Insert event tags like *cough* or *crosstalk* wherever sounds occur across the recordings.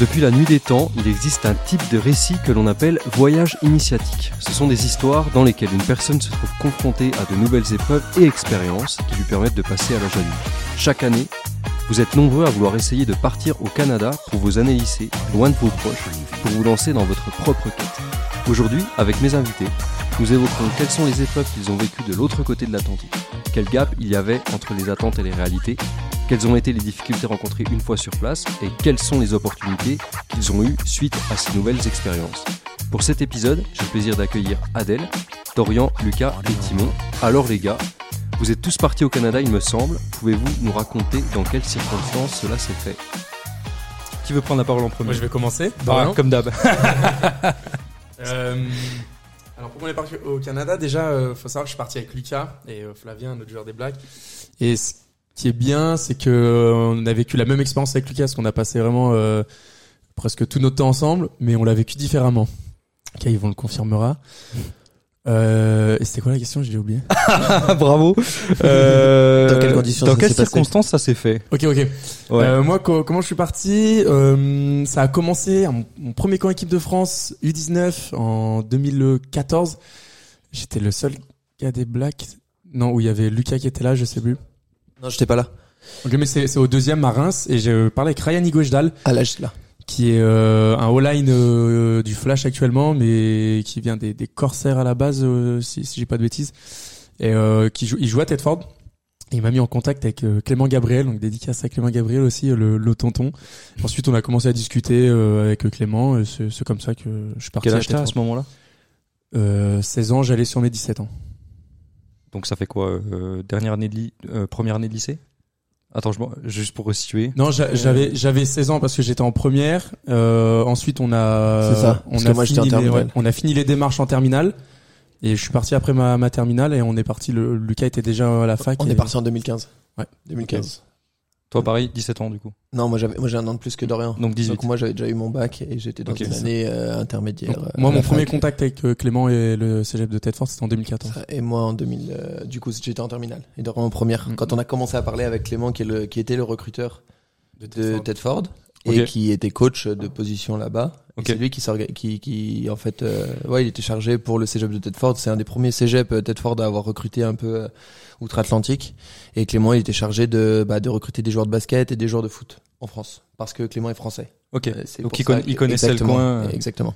Depuis la nuit des temps, il existe un type de récit que l'on appelle voyage initiatique. Ce sont des histoires dans lesquelles une personne se trouve confrontée à de nouvelles épreuves et expériences qui lui permettent de passer à l'âge adulte. Chaque année, vous êtes nombreux à vouloir essayer de partir au Canada pour vos années lycée, loin de vos proches, pour vous lancer dans votre propre quête. Aujourd'hui, avec mes invités, nous évoquerons quelles sont les épreuves qu'ils ont vécues de l'autre côté de l'Atlantique, quel gap il y avait entre les attentes et les réalités, quelles ont été les difficultés rencontrées une fois sur place et quelles sont les opportunités qu'ils ont eues suite à ces nouvelles expériences. Pour cet épisode, j'ai le plaisir d'accueillir Adèle, Dorian, Lucas et Timon. Alors les gars, vous êtes tous partis au Canada il me semble, pouvez-vous nous raconter dans quelles circonstances cela s'est fait Qui veut prendre la parole en premier Moi je vais commencer. Ah, Dorian. comme d'hab. *laughs* Euh, alors pourquoi on est parti au Canada Déjà, euh, faut savoir que je suis parti avec Lucas et euh, Flavien, un autre joueur des Blacks. Et qui est bien, c'est que euh, on a vécu la même expérience avec Lucas, parce qu'on a passé vraiment euh, presque tout notre temps ensemble, mais on l'a vécu différemment. Ok, ils vont le confirmera. Euh, et c'était quoi la question? J'ai oublié. *laughs* Bravo. Euh, Dans quelles conditions Dans circonstances ça s'est fait? Ok, ok. Ouais. Euh, moi, co- comment je suis parti? Euh, Ça a commencé, mon, mon premier camp équipe de France U19 en 2014. J'étais le seul gars des Blacks. Non, où il y avait Lucas qui était là, je sais plus. Non, j'étais pas là. Ok, mais c'est au deuxième à Reims et j'ai parlé avec Ryan Igoshdal, À l'âge là. qui est euh, un all-line euh, du Flash actuellement, mais qui vient des, des Corsaires à la base, euh, si, si j'ai pas de bêtises, et euh, qui joue, il joue à Tedford. Et il m'a mis en contact avec euh, Clément Gabriel, donc dédicace à Clément Gabriel aussi, le, le tonton. Ensuite, on a commencé à discuter euh, avec Clément, et c'est comme ça que je suis parti Quel à âge t'as à Tedford. ce moment-là? Euh, 16 ans, j'allais sur mes 17 ans. Donc ça fait quoi euh, Dernière année de euh, première année de lycée? Attends, je, m'en- juste pour resituer. Non, j'a- j'avais j'avais 16 ans parce que j'étais en première. Euh, ensuite, on a ça, on a moi, fini les, terminale. on a fini les démarches en terminale et je suis parti après ma, ma terminale et on est parti. Le, Lucas était déjà à la fac. On et- est parti en 2015. Ouais. 2015. Toi pareil, 17 ans du coup. Non, moi j'avais, moi j'ai un an de plus que Dorian. Donc 18. Donc moi j'avais déjà eu mon bac et j'étais dans une année euh, intermédiaire. Donc, euh, moi, mon premier contact avec euh, Clément et le cégep de Tedford, c'était en 2014. Et moi en 2000, euh, du coup j'étais en terminale et Dorian en première. Mhm. Quand on a commencé à parler avec Clément qui, est le, qui était le recruteur de Tedford. Et qui était coach de position là-bas. Et Ok. C'est lui qui, qui, qui en fait, euh, ouais, il était chargé pour le cégep de Tedford. C'est un des premiers cégeps euh, Tedford à avoir recruté un peu euh, outre-Atlantique. Et Clément, il était chargé de, bah, de recruter des joueurs de basket et des joueurs de foot en France, parce que Clément est français. Ok. Euh, Donc il, il connaissait exactement, le coin. euh. Exactement.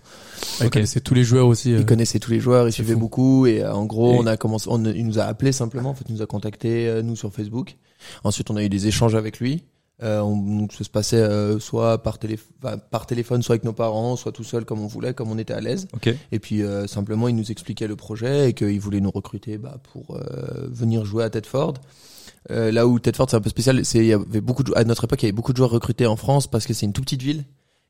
Il Ok. connaissait tous les joueurs aussi. euh. Il connaissait tous les joueurs, il suivait fou. beaucoup et euh, en gros, Et- on a commencé, on, il nous a appelé simplement, en fait, il nous a contacté euh, nous sur Facebook. Ensuite, on a eu des échanges avec lui. Euh, on, donc, ça se passait euh, soit par, télé, par téléphone, soit avec nos parents, soit tout seul comme on voulait, comme on était à l'aise. Ok. Et puis euh, simplement, il nous expliquait le projet et qu'il voulait nous recruter bah, pour euh, venir jouer à Tedford. Euh, là où Tedford c'est un peu spécial, c'est il y avait beaucoup de, à notre époque il y avait beaucoup de joueurs recrutés en France parce que c'est une toute petite ville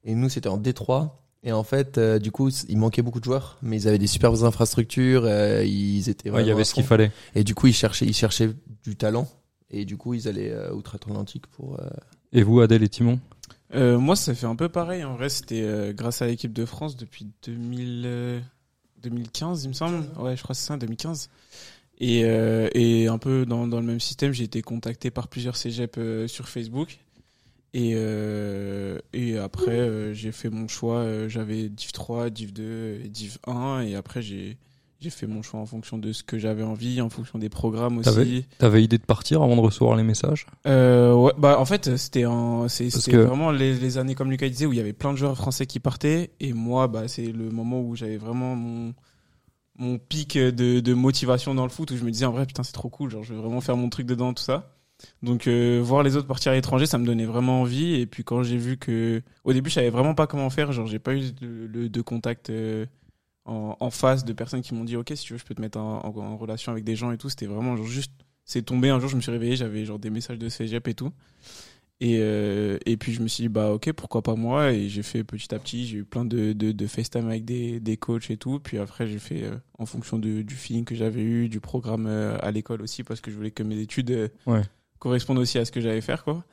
et nous c'était en Détroit et en fait euh, du coup il manquait beaucoup de joueurs mais ils avaient des superbes infrastructures, euh, ils étaient Ouais, il y avait ce qu'il fallait. et du coup ils cherchaient ils cherchaient du talent et du coup ils allaient euh, outre-Atlantique pour euh, Et vous, Adèle et Timon? Euh, moi, ça fait un peu pareil. En vrai, c'était euh, grâce à l'équipe de France depuis 2000, euh, 2015, il me semble. Ouais, je crois que c'est ça, 2015. Et, euh, et un peu dans, dans le même système, j'ai été contacté par plusieurs cégeps euh, sur Facebook. Et, euh, et après, euh, j'ai fait mon choix. J'avais Div 3, Div 2 et Div 1. Et après, j'ai j'ai fait mon choix en fonction de ce que j'avais envie, en fonction des programmes aussi. T'avais idée de partir avant de recevoir les messages? Euh, ouais, bah en fait c'était en c'est que- vraiment les, les années comme Lucas disait où il y avait plein de joueurs français qui partaient. Et moi bah c'est le moment où j'avais vraiment mon mon pic de, de motivation dans le foot où je me disais en vrai putain c'est trop cool genre je veux vraiment faire mon truc dedans tout ça. Donc euh, voir les autres partir à l'étranger ça me donnait vraiment envie. Et puis quand j'ai vu que au début je savais vraiment pas comment faire genre j'ai pas eu de, de, de contact euh, en, en face de personnes qui m'ont dit ok si tu veux je peux te mettre en, en, en relation avec des gens et tout. C'était vraiment genre juste c'est tombé. Un jour je me suis réveillé j'avais genre des messages de cégep et tout. Et euh, et puis je me suis dit bah ok pourquoi pas moi? Et j'ai fait petit à petit j'ai eu plein de de, de FaceTime avec des des coachs et tout. Puis après j'ai fait euh, en fonction de, du feeling que j'avais eu du programme euh, à l'école aussi parce que je voulais que mes études Ouais. correspondent aussi à ce que j'allais faire quoi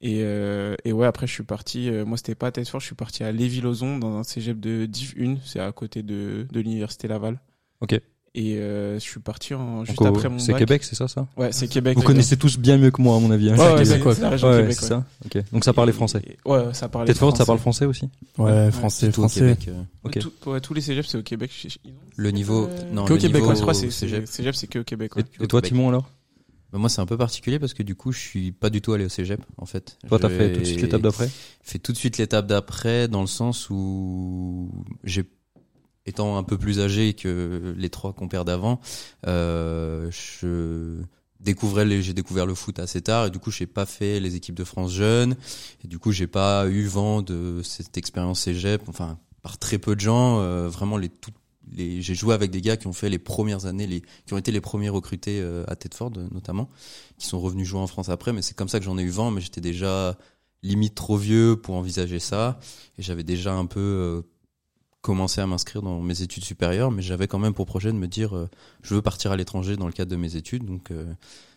et euh, et ouais après je suis parti euh, moi c'était pas à Thetford je suis parti à Lévis-Lauzon dans un cégep de Div 1 c'est à côté de de l'université Laval Ok. Et euh, je suis parti en, juste Donc, après mon C'est bac. Québec, c'est ça, ça? Ouais, c'est Québec. Vous connaissez tous bien mieux que moi, à mon avis. hein. Ouais, C'est ouais, Québec. c'est quoi. c'est la région Ouais, de Québec. c'est ouais. ça. Ok. Donc ça parlait français. Et- Ouais, ça parlait Tedford, ça parle français aussi? Ouais, français, Tout au français. Québec. euh, Ok. Tout- ouais, tous les cégeps, c'est au Québec. Je- je- ils ont- Le niveau, Euh, non, qu'au le Québec, niveau Ouais, je crois que c'est cégep. c'est- cégep, c'est que au Québec. Et, toi, Québec. Timon, alors? Bah, moi, c'est un peu particulier parce que du coup, je suis pas du tout allé au cégep, en fait. Toi, t'as fait tout de suite l'étape d'après Fait tout de suite l'étape d'après, dans le sens où j'ai, étant un peu plus âgé que les trois compères d'avant, euh, je découvrais les, j'ai découvert le foot assez tard et du coup, j'ai pas fait les équipes de France jeunes et du coup, j'ai pas eu vent de cette expérience cégep. Enfin, par très peu de gens, euh, vraiment les tout j'ai joué avec des gars qui ont fait les premières années, qui ont été les premiers recrutés euh, à Tedford euh, notamment, qui sont revenus jouer en France après. Mais c'est comme ça que j'en ai eu vent. Mais j'étais déjà limite trop vieux pour envisager ça, et j'avais déjà un peu euh, commencé à m'inscrire dans mes études supérieures. Mais j'avais quand même pour projet de me dire, je veux partir à l'étranger dans le cadre de mes études. Donc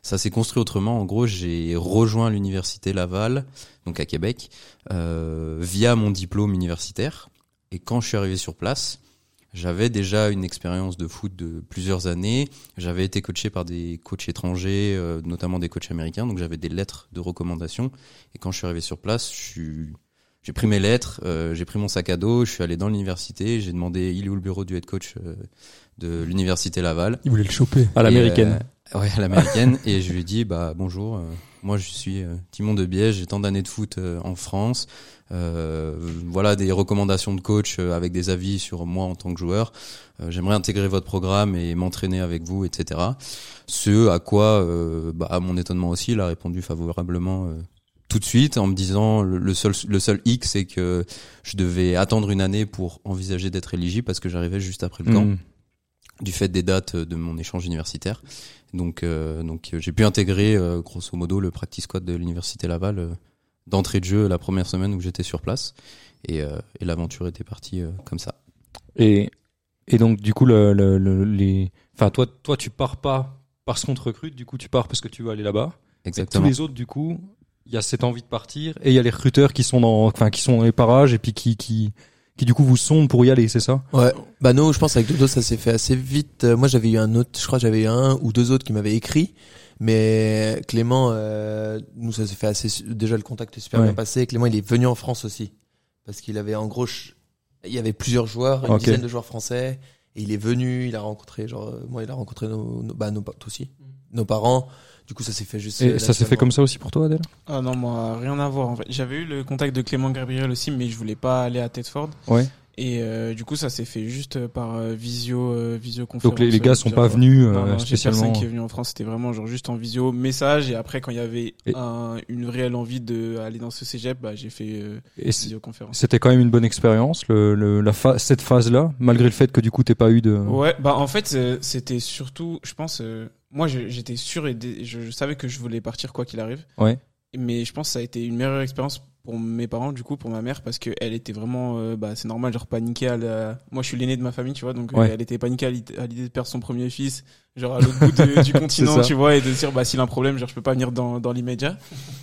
ça s'est construit autrement. En gros, j'ai rejoint l'université Laval, donc à Québec, via mon diplôme universitaire. Et quand je suis arrivé sur place, j'avais déjà une expérience de foot de plusieurs années. J'avais été coaché par des coachs étrangers, euh, notamment des coachs américains, donc j'avais des lettres de recommandation. Et quand je suis arrivé sur place, je suis... j'ai pris mes lettres, euh, j'ai pris mon sac à dos, je suis allé dans l'université, j'ai demandé il est où le bureau du head coach euh, de l'université Laval? Il voulait le choper. À l'américaine. Ouais, à l'américaine. et je lui ai dit, bah bonjour, euh, moi je suis euh, Timon de Biège, j'ai tant d'années de foot euh, en France. Euh, voilà des recommandations de coach euh, avec des avis sur moi en tant que joueur. Euh, J'aimerais intégrer votre programme et m'entraîner avec vous, etc. Ce à quoi, euh, bah, à mon étonnement aussi, il a répondu favorablement euh, tout de suite en me disant le, seul le seul hic c'est que je devais attendre une année pour envisager d'être éligible parce que j'arrivais juste après le camp Hmm. du fait des dates de mon échange universitaire. Donc, euh, donc euh, j'ai pu intégrer euh, grosso modo le practice squad de l'université Laval euh, d'entrée de jeu la première semaine où j'étais sur place. Et, euh, et l'aventure était partie euh, comme ça. Et, et donc, du coup, le, le, le- les. Enfin, toi, toi, tu pars pas parce qu'on te recrute, du coup, tu pars parce que tu veux aller là-bas. Exactement. tous les autres, du coup, il y a cette envie de partir et il y a les recruteurs qui sont dans, enfin, qui sont dans les parages et puis qui, qui, qui du coup vous sondent pour y aller, c'est ça? Ouais. Bah nous, je pense avec Dodo, ça s'est fait assez vite. Euh, moi, j'avais eu un autre, je crois, j'avais eu un ou deux autres qui m'avaient écrit. Mais Clément, euh, nous, ça s'est fait assez. Déjà, le contact est super Ouais. bien passé. Clément, il est venu en France aussi parce qu'il avait en gros, il y avait plusieurs joueurs, une Ok. dizaine de joueurs français. Et il est venu, il a rencontré, genre, euh, moi, il a rencontré nos, nos bah, nos, toi aussi, nos parents. Du coup, ça s'est fait juste. Et ça s'est fait comme ça aussi pour toi, Adèle? Ah non, moi, rien à voir en fait. J'avais eu le contact de Clément Gabriel aussi, mais je voulais pas aller à Tedford. Ouais. Et euh, du coup, ça s'est fait juste par euh, visio, euh, visioconférence. Donc les, les gars euh, sont pas venus Non, euh, non, spécialement. personne qui est venu en France. C'était vraiment genre juste en visio, message. Et après, quand il y avait Et- un- une réelle envie de aller dans ce cégep, bah, j'ai fait euh, visioconférence. c'était quand même une bonne expérience, le, le, la fa- cette phase-là, malgré le fait que du coup t'aies pas eu de. Ouais, bah en fait, euh, c'était surtout, je pense, euh, moi j'étais sûr et je savais que je voulais partir quoi qu'il arrive. Ouais. Mais je pense que ça a été une meilleure expérience pour mes parents, du coup, pour ma mère, parce que elle était vraiment, euh, bah c'est normal, genre paniquée. À la... Moi, je suis l'aîné de ma famille, tu vois, donc euh, elle était paniquée à l'idée de perdre son premier fils, genre à l'autre bout de- *laughs* du continent, tu vois, et de se dire, bah s'il a un problème, genre je peux pas venir dans, dans l'immédiat.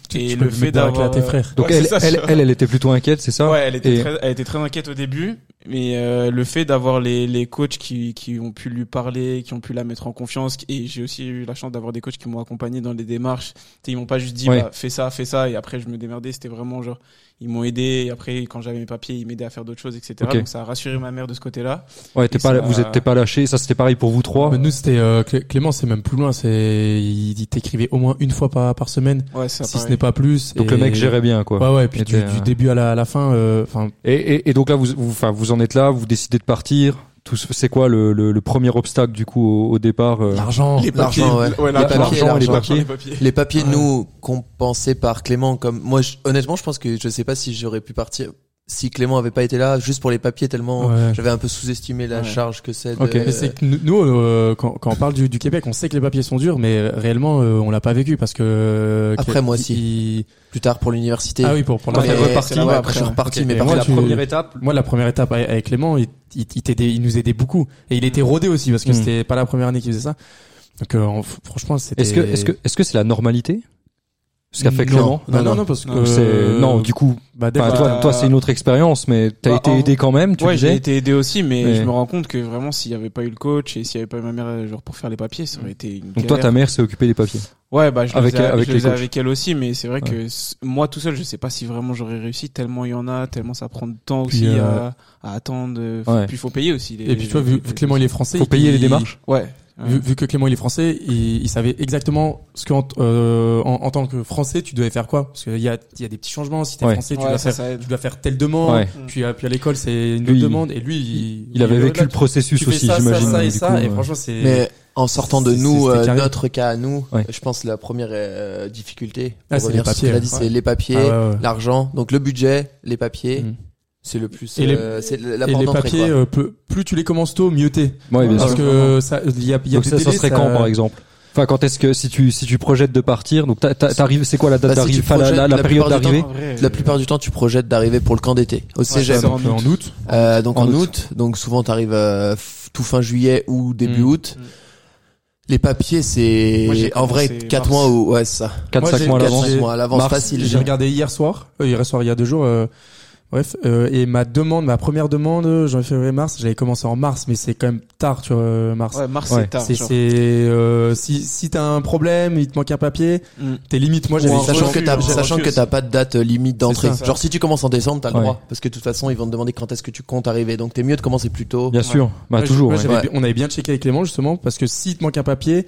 Tu- Et tu le fait d'avoir tes frères. Donc Ouais, elle, ça, elle, elle, elle était plutôt inquiète, c'est ça? Ouais, elle était, Et- très, elle était très inquiète au début, mais euh, le fait d'avoir les, les coachs qui, qui ont pu lui parler, qui ont pu la mettre en confiance, et j'ai aussi eu la chance d'avoir des coachs qui m'ont accompagné dans les démarches. Tu sais, ils m'ont pas juste dit Ouais. bah, fais ça, fais ça, et après je me démerdais. C'était vraiment genre ils m'ont aidé, et après quand j'avais mes papiers, ils m'aidaient à faire d'autres choses, etc. Donc ça a rassuré ma mère de ce côté-là. Ouais, t'es Et pas, ça- vous êtes t'es pas lâché. Ça c'était pareil pour vous trois. Mais nous, c'était euh, Clé- Clément, c'est même plus loin. C'est il, t'écrivait au moins une fois par, par semaine, Ouais, ça si ce n'est pas plus. Donc et- le mec gérait bien quoi. Ouais, ouais. Puis Était, du, du début à la, à la fin, euh, enfin, Et, et, et donc là, vous, vous, enfin, vous en êtes là, vous décidez de partir. Tout, c'est quoi le, le, le premier obstacle du coup au, au départ euh, l'argent. Les papiers, L'argent, ouais. Ouais, Les papiers, les papiers. Les papiers, Ouais. nous, compensés par Clément, comme moi, je- honnêtement, je pense que je sais pas si j'aurais pu partir si Clément avait pas été là, juste pour les papiers, tellement Ouais. j'avais un peu sous-estimé la Ouais. charge que c'est. de- Ok. Mais c'est que nous, euh, quand, quand on parle du, du Québec, on sait que les papiers sont durs, mais réellement, euh, on l'a pas vécu parce que. euh, Après, moi aussi. il- Plus tard pour l'université. Ah oui, pour pour la. reparti, ouais, après, je suis reparti, mais par moi, contre, la tu- première étape. Moi, la première étape avec Clément, il, il, il nous aidait beaucoup, et il était rodé aussi parce que Mm. c'était pas la première année qu'il faisait ça. Donc, euh, franchement, c'était. Est-ce que, est-ce que, est-ce que c'est la normalité? Ce qu'a fait Non. Clément Non, non, non, parce que C'est non, du coup, bah, toi, toi c'est une autre expérience, mais t'as Bah, été aidé quand même, tu ouais, j'ai été aidé aussi, mais, Mais- je me rends compte que vraiment, s'il y avait pas eu le coach et s'il y avait pas eu ma mère, euh, genre, pour faire les papiers, ça aurait été une Donc toi, ta mère s'est occupée des papiers. Ouais, bah, je Avec- le faisais, avec je le les faisais coachs. avec elle aussi, mais c'est vrai que moi tout seul, je sais pas si vraiment j'aurais réussi, tellement il y en a, tellement ça prend de temps Puis, aussi euh, à, à attendre. Ouais. Puis il faut payer aussi. Les, Et puis tu vois, vu, Clément il est français, Faut payer les démarches. Ouais. Vu, vu que Clément il est français, il, il savait exactement ce que en, euh, en, en tant que français tu devais faire quoi? Parce qu'il y a, il y a des petits changements. Si t'es Ouais. français, tu Ouais, dois ça, faire, ça tu dois faire telle demande. Ouais. Puis, à- puis à l'école c'est une Lui, autre demande. Et lui, il, Il avait vécu le processus tu aussi, j'imagine. ça et ça. coup, et franchement c'est. Mais en sortant de nous, euh, notre cas à nous, Ouais. je pense que la première euh, difficulté, Ah, pour revenir les sur ce qu'il a papiers, dit, c'est les papiers, Ah ouais, ouais. l'argent, donc le budget, les papiers, Mm. C'est le plus, Et les- euh, la Et les papiers, quoi. euh, peu- plus tu les commences tôt, mieux t'es. Ouais, bien Parce sûr. que ça, il y a, il y a Donc des ça, serait quand, par exemple? Enfin, quand est-ce que si tu si tu projettes de partir, donc t'a- t'a- t'arrives, c'est quoi la date Bah, d'arrivée, la, la, la la période d'arrivée La plupart du temps, tu projettes d'arriver pour le camp d'été au cégep. C'est en août. En août. Euh, donc En en, août. août. donc souvent t'arrives euh, tout fin juillet ou début Mm. août. Mm. Les papiers, c'est en vrai commencé 4 mars. mois ou ouais, c'est ça. 4 Moi, 5 j'ai- mois à quatre, l'avance. mois à l'avance facile. J'ai regardé hier soir, euh, hier soir, il y a deux jours. Bref, euh, et ma demande, ma première demande, euh, janvier, février, mars, j'avais commencé en mars, mais c'est quand même tard, tu vois, euh, mars. Ouais, mars, Ouais. c'est tard. c'est, c'est, euh, si, si t'as un problème, il te manque un papier, Mm. t'es limite. Moi, j'avais un Sachant refus, que t'as, sachant refus que t'as pas de date limite d'entrée. ça. Genre si tu commences en décembre, t'as le Ouais. droit. Parce que de toute façon, ils vont te demander quand est-ce que tu comptes arriver. Donc t'es mieux de commencer plus tôt. Bien sûr, bah Ouais, toujours. ouais. Ouais. on avait bien checké avec Clément justement parce que si te manque un papier,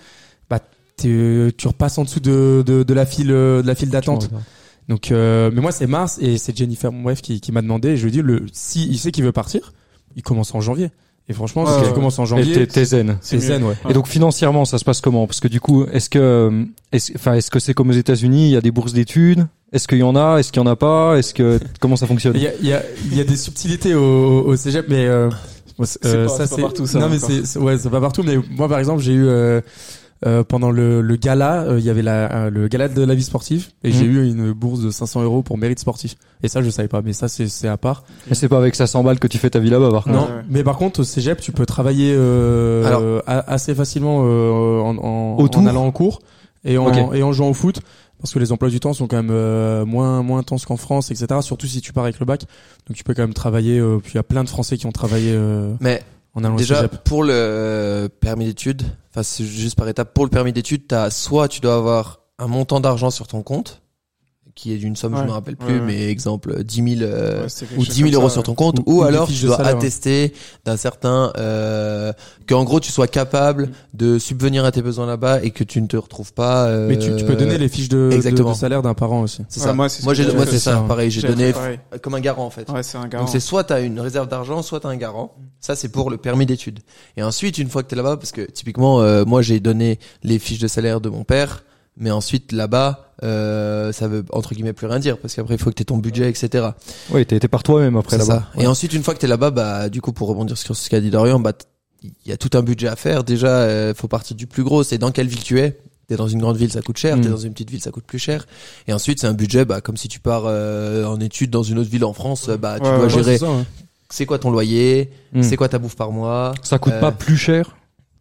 bah tu repasses en dessous de, de, de la file euh, de la file d'attente. Donc, euh, mais moi c'est mars et c'est Jennifer mon bref qui, qui m'a demandé. Et je lui ai dit le si il sait qu'il veut partir, il commence en janvier. Et franchement, si tu commences en janvier, t'es- t'es zen. c'est mieux. zen ouais. Et donc financièrement, ça se passe comment? Parce que du coup, est-ce que, euh, enfin, est-ce que c'est comme aux États-Unis, il y a des bourses d'études? Est-ce qu'il y en a? Est-ce qu'il y en a pas? Est-ce que comment ça fonctionne? Il y a, il y, a, il y a des subtilités au, au, au cégep, mais euh, euh, pas- ça c'est pas partout, ça, Non, mais c'est- ouais, c'est pas partout. Mais moi, par exemple, j'ai eu euh, euh, pendant le, le gala, euh, il y avait la, euh, le gala de la vie sportive, et j'ai Mhm. eu une bourse de 500 euros pour mérite sportif. Et ça, je savais pas, mais ça, c'est c'est à part. Mais c'est pas avec 500 balles que tu fais ta vie là-bas, par contre. Non, ouais. mais par contre, au cégep, tu peux travailler euh, Alors- assez facilement euh, en, en, en allant en cours et en, et en jouant au foot. Parce que les emplois du temps sont quand même euh, moins moins intenses qu'en France, etc. Surtout si tu pars avec le bac, donc tu peux quand même travailler. Euh, puis il y a plein de Français qui ont travaillé euh, Mais en allant au déjà pour le euh, permis d'études, enfin c'est juste par étape. Pour le permis d'études, t'as soit tu dois avoir un montant d'argent sur ton compte qui est d'une somme, je Ouais. me rappelle plus, Ouais, ouais. mais exemple 10 000 euh, quelque ou chose 10 000 comme euros ça, sur ton compte, Ou- ou, ou des alors tu dois salaire, attester d'un certain euh, que en gros tu sois capable de subvenir à tes besoins là-bas et que tu ne te retrouves pas. euh, Mais tu, tu peux donner les fiches de, de, exactement. de salaire d'un parent aussi. C'est ça. moi, c'est ce ça. Pareil, j'ai donné pareil. comme un garant en fait. Ouais, c'est un garant. Donc c'est soit t'as une réserve d'argent, soit t'as un garant. Ça c'est pour le permis d'études. Et ensuite une fois que t'es là-bas, parce que typiquement euh, moi j'ai donné les fiches de salaire de mon père, mais ensuite là-bas euh, ça veut entre guillemets plus rien dire parce qu'après il faut que t'aies ton budget etc. Oui, t'es été par toi-même après là-bas. Et ensuite une fois que t'es là-bas, bah du coup pour rebondir sur ce qu'a dit Dorian, bah il y a tout un budget à faire. Déjà euh, faut partir du plus gros. C'est dans quelle ville tu es? T'es dans une grande ville, ça coûte cher. Mm. T'es dans une petite ville, ça coûte plus cher. Et ensuite, c'est un budget, bah, comme si tu pars euh, en études dans une autre ville en France, euh, bah, tu Ouais, dois ouais, gérer. c'est quoi ton loyer? Hmm. C'est quoi ta bouffe par mois? Ça coûte Euh, pas plus cher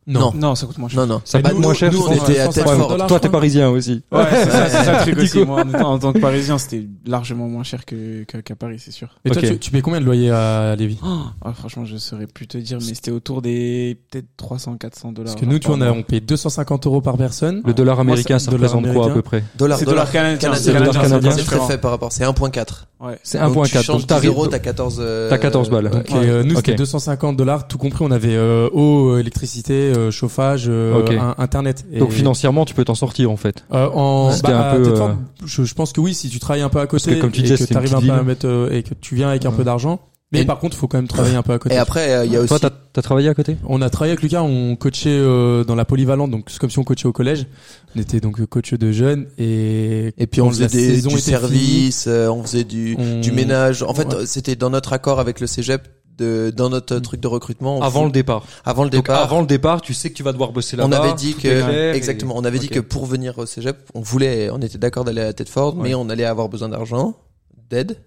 Non. Non, ça coûte moins cher. Non, non. Ça coûte moins cher nous, on était à 150 Tedford. dollars, Toi, t'es parisien aussi. Ouais, c'est ça, c'est ça le truc *laughs* aussi. Moi, en, en tant que parisien, c'était largement moins cher que, que- qu'à Paris, c'est sûr. Et toi, tu, tu payes combien de loyer à Lévis? Ah, franchement, je saurais plus te dire, mais c'était autour des peut-être 300, 400 dollars. Parce que nous, tu vois, on, a, on paye 250 euros par personne. Le dollar américain, c'est- ça représente quoi à peu près? Dollar, dollar dollar canadien. C'est dollar canadien. C'est très fait par rapport. C'est 1.4. Ouais. C'est Donc, tu 1.4. changes Donc 10 t'arrives. euros, t'as 14. euh, T'as 14 balles. ouais. Donc, euh, nous, c'était 250 dollars, tout compris. On avait euh, eau, euh, électricité, euh, chauffage, euh, un- internet. Et, Donc financièrement, tu peux t'en sortir en fait. euh, en, C'était bah, un peu, je, je pense que oui, si tu travailles un peu à côté que comme tu et disais, que t'arrives un peu à mettre euh, et que tu viens avec un peu d'argent. Mais Et- par contre, il faut quand même travailler un peu à côté. Et après, euh, il y a aussi. Toi, t'as t'as travaillé à côté? On a travaillé avec Lucas, on coachait euh, dans la polyvalente, donc c'est comme si on coachait au collège. On était donc coach de jeunes et Et puis on faisait des, du service, euh, on faisait du, On- du ménage. En fait, Ouais. c'était dans notre accord avec le cégep, de, dans notre euh, truc de recrutement. on Avant fout- le départ. avant le Donc départ. avant le départ, tu sais que tu vas devoir bosser on là-bas. avait dit que et- exactement, on avait dit que pour venir au cégep, on voulait, on était d'accord d'aller à Tedford, mais on allait avoir besoin d'argent, d'aide,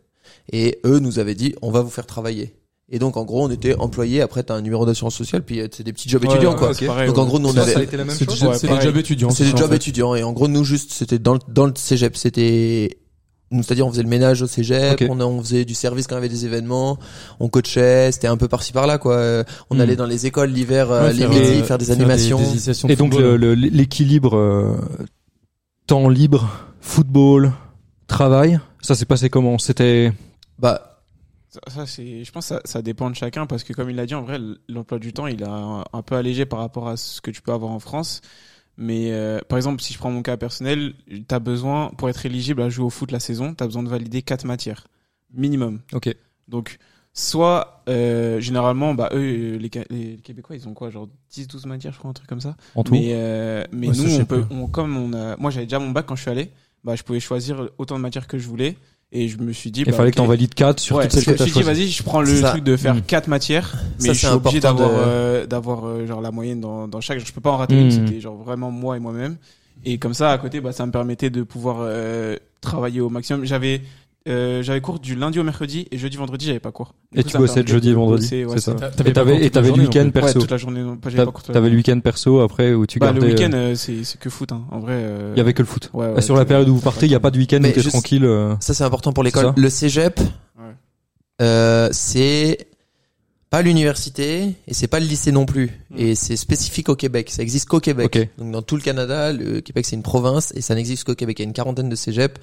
et eux nous avaient dit, on va vous faire travailler. Et donc en gros, on était employé. Après, t'as un numéro d'assurance sociale, puis euh, c'est des petits jobs Ouais, étudiants ouais, quoi. c'est pareil, donc en gros, nous on avait ça a été la même C'est chose des- jobs étudiants. c'est des jobs étudiants et en gros nous juste c'était dans le, dans le cégep c'était c'est-à-dire on faisait le ménage au cégep on, on faisait du service quand il y avait des événements on coachait c'était un peu par-ci par-là quoi. Euh, on Hmm. allait dans les écoles l'hiver euh, Ouais, les faire, midis faire des animations des initiations de Et donc l'équilibre euh, temps libre, football, travail, ça s'est passé comment? C'était bah Ça, ça, c'est, je pense que ça, ça dépend de chacun parce que comme il l'a dit, en vrai, l'emploi du temps, il a un peu allégé par rapport à ce que tu peux avoir en France. Mais euh, par exemple, si je prends mon cas personnel, t'as besoin, pour être éligible à jouer au foot la saison, t'as besoin de valider quatre matières minimum. ok. Donc, soit euh, généralement, bah eux, euh, les, Québécois, ils ont quoi, genre 10-12 matières, je crois, un truc comme ça. En tout. Mais, euh, mais Ouais, nous, on peut, on, comme on a, moi j'avais déjà mon bac quand je suis allé, bah je pouvais choisir autant de matières que je voulais. Et je me suis dit, Il bah, fallait ok. que t'en valides 4 sur Ouais, toutes celles je que t'as me suis dit, vas-y, je prends le ça. truc de faire Mm. quatre matières, mais Ça, je c'est suis obligé important d'avoir, de- euh, d'avoir euh, genre la moyenne dans, dans chaque. Je peux pas en rater Mm. une. C'était genre vraiment moi et moi-même. Et comme ça, à côté, bah, ça me permettait de pouvoir euh, travailler au maximum. J'avais euh, j'avais cours du lundi au mercredi et jeudi vendredi j'avais pas cours. Du Et coup, tu bossais le jeudi et vendredi, ouais, c'est ça. Et t'avais et le week-end. Ouais, perso. toute la journée. Non, pas, j'avais T'a- pas cours toute la T'avais le week-end perso après où tu Bah, gardais. le week-end, euh, euh, c'est c'est que foot. Hein. En vrai. euh, Il y avait que le foot. ouais, ouais, sur la période où vous partez, il y a pas de week-end t'es tranquille. euh, ça c'est important pour l'école le cégep euh, c'est pas l'université et c'est pas le lycée non plus Mm. et c'est spécifique au Québec ça existe qu'au Québec Ok. donc dans tout le Canada le Québec c'est une province et ça n'existe qu'au Québec il y a une quarantaine de cégep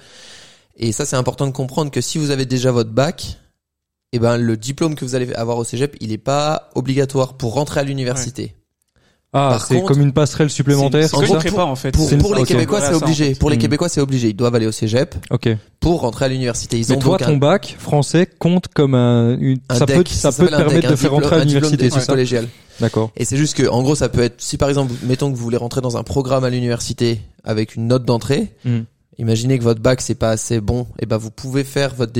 et ça c'est important de comprendre que si vous avez déjà votre bac et ben le diplôme que vous allez avoir au cégep il est pas obligatoire pour rentrer à l'université Ah, c'est comme une passerelle supplémentaire. C'est En gros, une prépa en fait. pour, les. Québécois c'est ça, obligé pour les Mm. Québécois c'est obligé ils doivent aller au cégep Ok. pour rentrer à l'université ils Mais ont toi, donc ton un, bac français compte comme un, une, un ça deck, peut, ça peut s'appelle te deck, permettre de faire rentrer à l'université, c'est ça collégiales D'accord. Et c'est juste que, en gros, ça peut être, si par exemple, mettons que vous voulez rentrer dans un programme à l'université avec une note d'entrée, Mm. Imaginez que votre bac c'est pas assez bon, et ben vous pouvez faire votre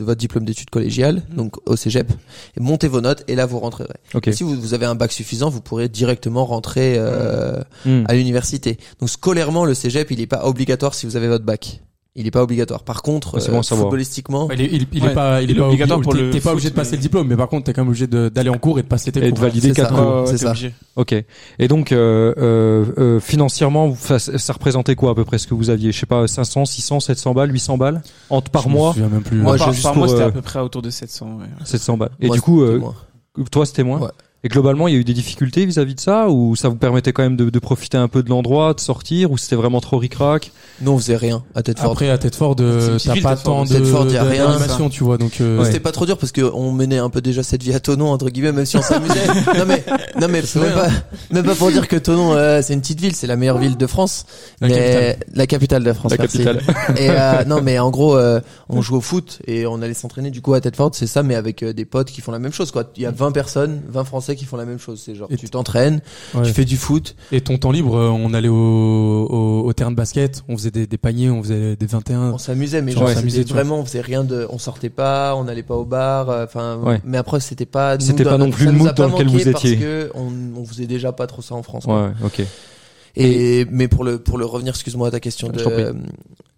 votre diplôme d'études collégiales, Mm. donc au cégep, et monter vos notes, et là vous rentrerez. Si vous, vous avez un bac suffisant, vous pourrez directement rentrer euh, Hmm. à l'université. Donc scolairement, le cégep, il est pas obligatoire si vous avez votre bac. Il est pas obligatoire. Par contre, Ouais, c'est bon euh, footballistiquement, Il est, il, il Ouais. est pas, il est Il est pas obligatoire pour t'es- le T'es pas obligé de passer mais- le diplôme, mais par contre, t'es quand même obligé d'aller en cours et de passer tes Et cours. de valider quatre ouais, c'est ça. Ok. Et donc, euh, euh, euh, financièrement, ça, représentait quoi à peu près ce que vous aviez? Je sais pas, 500, 600, 700 balles, 800 balles? Entre par Je me mois, souviens même plus. Moi, par, je- par mois, c'était euh, à peu près autour de 700. Ouais. 700 balles. Et moi, du coup, euh, toi, c'était moins. Ouais. Et globalement, il y a eu des difficultés vis-à-vis de ça, ou ça vous permettait quand même de, de profiter un peu de l'endroit, de sortir, ou c'était vraiment trop ric-rac? Nous on faisait rien à tête forte. Après, à une euh, t'as pas tant de Tedford, y a rien, d'animation, tu vois, donc, euh, Ouais. C'était pas trop dur parce que on menait un peu déjà cette vie à Tonon entre guillemets même si on s'amusait. *laughs* non mais non mais C'est même vrai, pas même pas pour dire que Tonon euh, c'est une petite ville, c'est la meilleure ville de France, La mais capitale. la capitale de France. La merci. capitale. Et euh, *laughs* non mais en gros euh, on joue au foot et on allait s'entraîner du coup à Tedford, c'est ça mais avec euh, des potes qui font la même chose quoi. Il y a 20 personnes, 20 français qui font la même chose, c'est genre Et tu t'entraînes, ouais. tu fais du foot. Et ton temps libre, euh, on allait au, au, au terrain de basket, on faisait des, des paniers, on faisait des 21. On s'amusait mais Ouais, genre on vois. vraiment on faisait rien de on sortait pas, on n'allait pas au bar euh, enfin Ouais. mais après c'était pas C'était pas non plus le mood dans lequel vous étiez. Parce que on, on faisait déjà pas trop ça en France. quoi. Ouais, ok. Et mais pour le pour le revenir, excuse-moi à ta question de,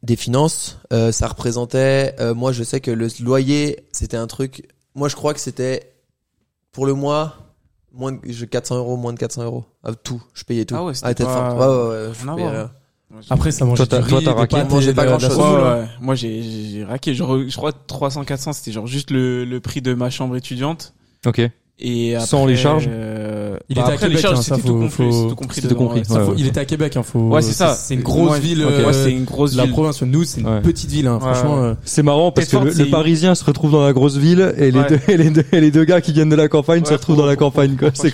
des finances, euh, ça représentait. euh, moi, je sais que le loyer, c'était un truc. Moi, je crois que c'était pour le mois moins de je- 400 euros, moins de 400 euros. Ah, tout, je payais tout. Ah ouais, c'était Ah, pas- forte. Ouais, ouais, ouais, je payais rien. Après, ça mangeait Toi, t'as- du toi, riz, t'as des raqué. mangeait pas de la Ouais, ouais. Moi, j'ai, j'ai raqué. Genre, je crois 300, 400, c'était genre juste le, le prix de ma chambre étudiante. Ok. Et après, Sans les charges euh, Il bah était à après, les Québec, charges, hein, ça, c'était faut- tout compris. faut- c'était tout compris. c'était dedans, compris. ouais. Ça, Ouais, faut- ouais. Il était à Québec, hein, faut. Ouais, c'est ça. C'est une grosse ville. euh, Ouais, c'est une grosse la ville. province. Nous, c'est une Ouais. petite ville. Hein, Ouais, franchement. ouais. euh, C'est marrant parce que le, c'est- le Parisien se retrouve dans la grosse ville et les, Ouais. deux, et les, deux, et les deux gars qui viennent de la campagne se retrouvent dans la campagne. quoi. pas C'est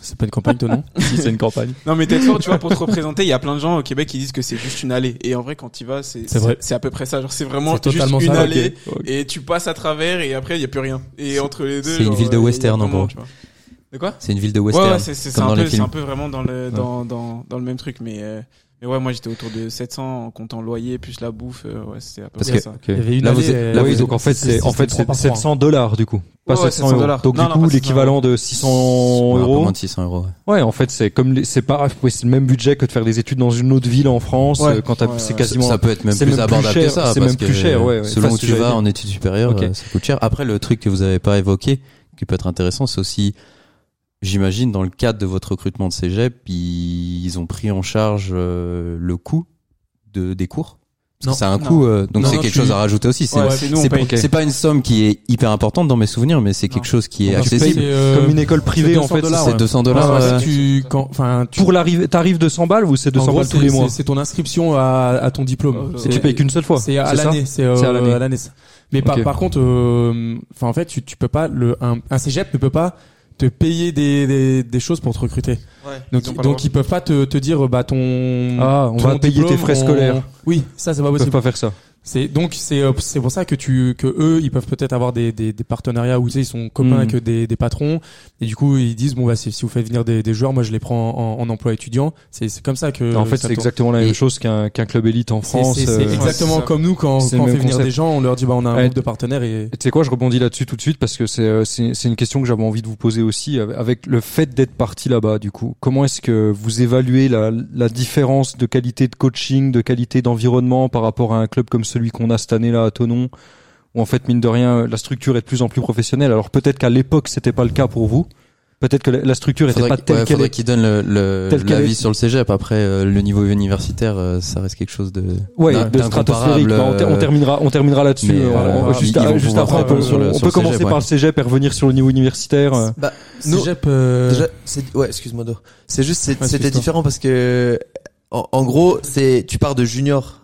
c'est pas une campagne, toi, non *laughs* si c'est une campagne. Non, mais Tedford, tu vois, pour te représenter, il y a plein de gens au Québec qui disent que c'est juste une allée. Et en vrai, quand tu vas, c'est, C'est vrai. c'est à peu près ça. Genre, c'est vraiment C'est totalement juste une allée. Et tu passes à travers et après, il y a plus rien. Et entre les deux. c'est une ville de euh, western, en gros. De quoi? C'est une ville de Ouais, western. ouais, c'est, c'est, c'est comme un dans les peu, c'est un peu vraiment dans le, dans, dans, dans le même truc, mais, euh, mais ouais, moi, j'étais autour de 700 en comptant loyer plus la bouffe, euh, ouais, c'était à peu Parce près que ça. ok. Il y avait une là, vous êtes- euh, là, oui, donc en fait c'est en fait c'est par mois. 700 dollars du coup, pas Ouais, ouais, 700 700 euros. dollars. Donc Non, du coup pas 700 l'équivalent de 600 Ouais, un peu euros. moins de 600 euros. ouais. Ouais, en fait c'est comme les- c'est pas ouais, c'est le même budget que de faire des études dans une autre ville en France Ouais. euh, quand t'as- Ouais, c'est ouais. quasiment Ça peut être même c'est plus abordable cher, que ça. c'est même plus cher, ouais, ouais. Selon où tu vas en études supérieures, euh, ça coûte cher. Après, le truc que vous avez pas évoqué, qui peut être intéressant, c'est aussi, j'imagine, dans le cadre de votre recrutement de cégep, ils, ils ont pris en charge euh, le coût de, des cours? Parce Non. que c'est un Non. coût, euh, donc c'est quelque tu- chose à rajouter aussi. C'est Ouais, pas, une somme qui est hyper importante dans mes souvenirs, mais c'est quelque chose qui est accessible. euh, Comme une école privée en fait. 200 dollars, C'est ouais. 200 Ouais, dollars. ouais, euh, tu, quand, enfin, tu, Pour l'arrivée, t'arrives de 100 balles ou c'est 200 en gros, balles tous les mois? c'est- ton inscription à, à ton diplôme. Euh, C'est- Tu payes qu'une seule fois. C'est à ça? l'année. C'est euh, à l'année. Mais par, contre, euh, enfin en fait, tu, tu peux pas le un, un cégep ne peut pas te payer des, des, des choses pour te recruter. Ouais, Donc ils donc ils peuvent pas te, te dire bah ton Ah, on ton va payer tes frais on- scolaires. Oui, ça c'est pas Ils peuvent possible. pas faire ça. C'est donc c'est euh, c'est pour ça que tu que eux ils peuvent peut-être avoir des, des, des partenariats où tu sais ils sont copains Mm. avec des, des patrons et du coup ils disent bon bah si, si vous faites venir des, des joueurs moi je les prends en, en emploi étudiant c'est c'est comme ça que en fait, c'est exactement la même Et- chose qu'un qu'un club élite en France. c'est c'est euh, exactement comme nous quand, quand on fait venir concept. des gens on leur dit bah on a un Ouais. groupe de partenaires et tu sais quoi, je rebondis là-dessus tout de suite parce que c'est euh, c'est c'est une question que j'avais envie de vous poser aussi avec le fait d'être parti là-bas. Du coup, comment est-ce que vous évaluez la la différence de qualité de coaching, de qualité d'environnement par rapport à un club comme celui qu'on a cette année là à Tonon, où en fait mine de rien la structure est de plus en plus professionnelle. Alors peut-être qu'à l'époque c'était pas le cas pour vous. Peut-être que la- structure était Faudrait, pas telle ouais, qu'elle faudrait est. qu'il donne le, le- Telle qu'elle l'avis est. sur le cégep. Après, euh, le niveau universitaire, euh, ça reste quelque chose de Ouais, de stratosphérique. Bah, on, ter- on euh, terminera, on terminera là-dessus. mais, on- juste, après, on peut, un peu sur le- on sur peut le commencer cégep, par ouais. le cégep et revenir sur le niveau universitaire. Bah, nous, Cégep euh, déjà, c'est, ouais, excuse-moi, Do. C'est juste, c'est- Ouais, c'était différent parce que, en, en gros, c'est, tu pars de junior.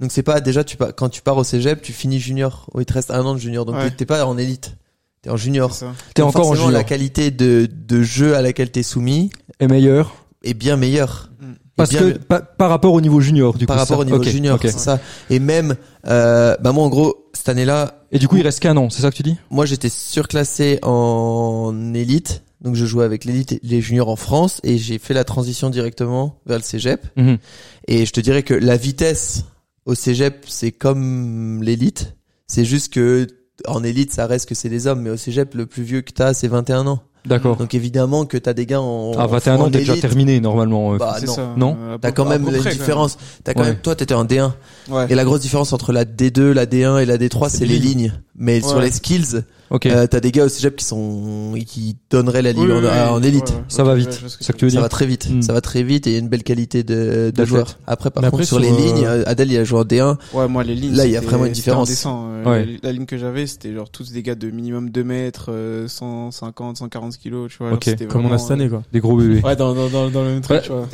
Donc c'est pas, déjà, tu pars, quand tu pars au cégep, tu finis junior. Oui, il te reste un an de junior. Donc Ouais. t'es pas en élite. T'es en junior. T'es encore en junior. la qualité de, de jeu à laquelle t'es soumis est meilleur. est bien meilleure. Mm. Parce bien que me- pa- par rapport au niveau junior, du par coup. rapport ça. au niveau junior, ok. c'est ça. Et même, euh, bah moi en gros, cette année-là, Et du coup, il reste qu'un an, c'est ça que tu dis? moi j'étais surclassé en élite. Donc je jouais avec l'élite et les juniors en France et j'ai fait la transition directement vers le cégep. Mhm. Et je te dirais que la vitesse au cégep, c'est comme l'élite. C'est juste que en élite, ça reste que c'est des hommes, mais au cégep, le plus vieux que t'as, c'est 21 ans. D'accord. Donc évidemment que t'as des gars en À 21 en ans, t'es déjà terminé normalement. euh. Bah C'est non. ça. Non. Euh, à T'as quand même près, quand différence. T'as quand Ouais. même, toi, t'étais en D1. même. Ouais. Et la grosse différence entre la D2, la D1 et la D3, C'est c'est les les lignes. Mais sur les skills, Ok. euh, t'as des gars au cégep qui sont, qui donneraient la ligne Oui, en, oui, oui. en élite. Ouais, ouais. Ça Ok, va ouais, vite. je vois ce que C'est ça que tu veux Ça dire. va très vite. Mm. Ça va très vite et il y a une belle qualité de, de D'athlète. joueurs. Après, par Mais contre, après, sur les sur, euh, lignes, euh, Adèle, il a joué en D1. Ouais, moi, les lignes. Là, il y a c'était- vraiment une c'était différence. indécent. Euh, Ouais. La, la ligne que j'avais, c'était genre tous des gars de minimum 2 mètres, euh, 150, 140 kilos, tu vois. Ok. c'était comme on a vraiment, cette année quoi Des gros bébés. Ouais, dans, dans, dans, dans le même truc, Ouais. tu vois.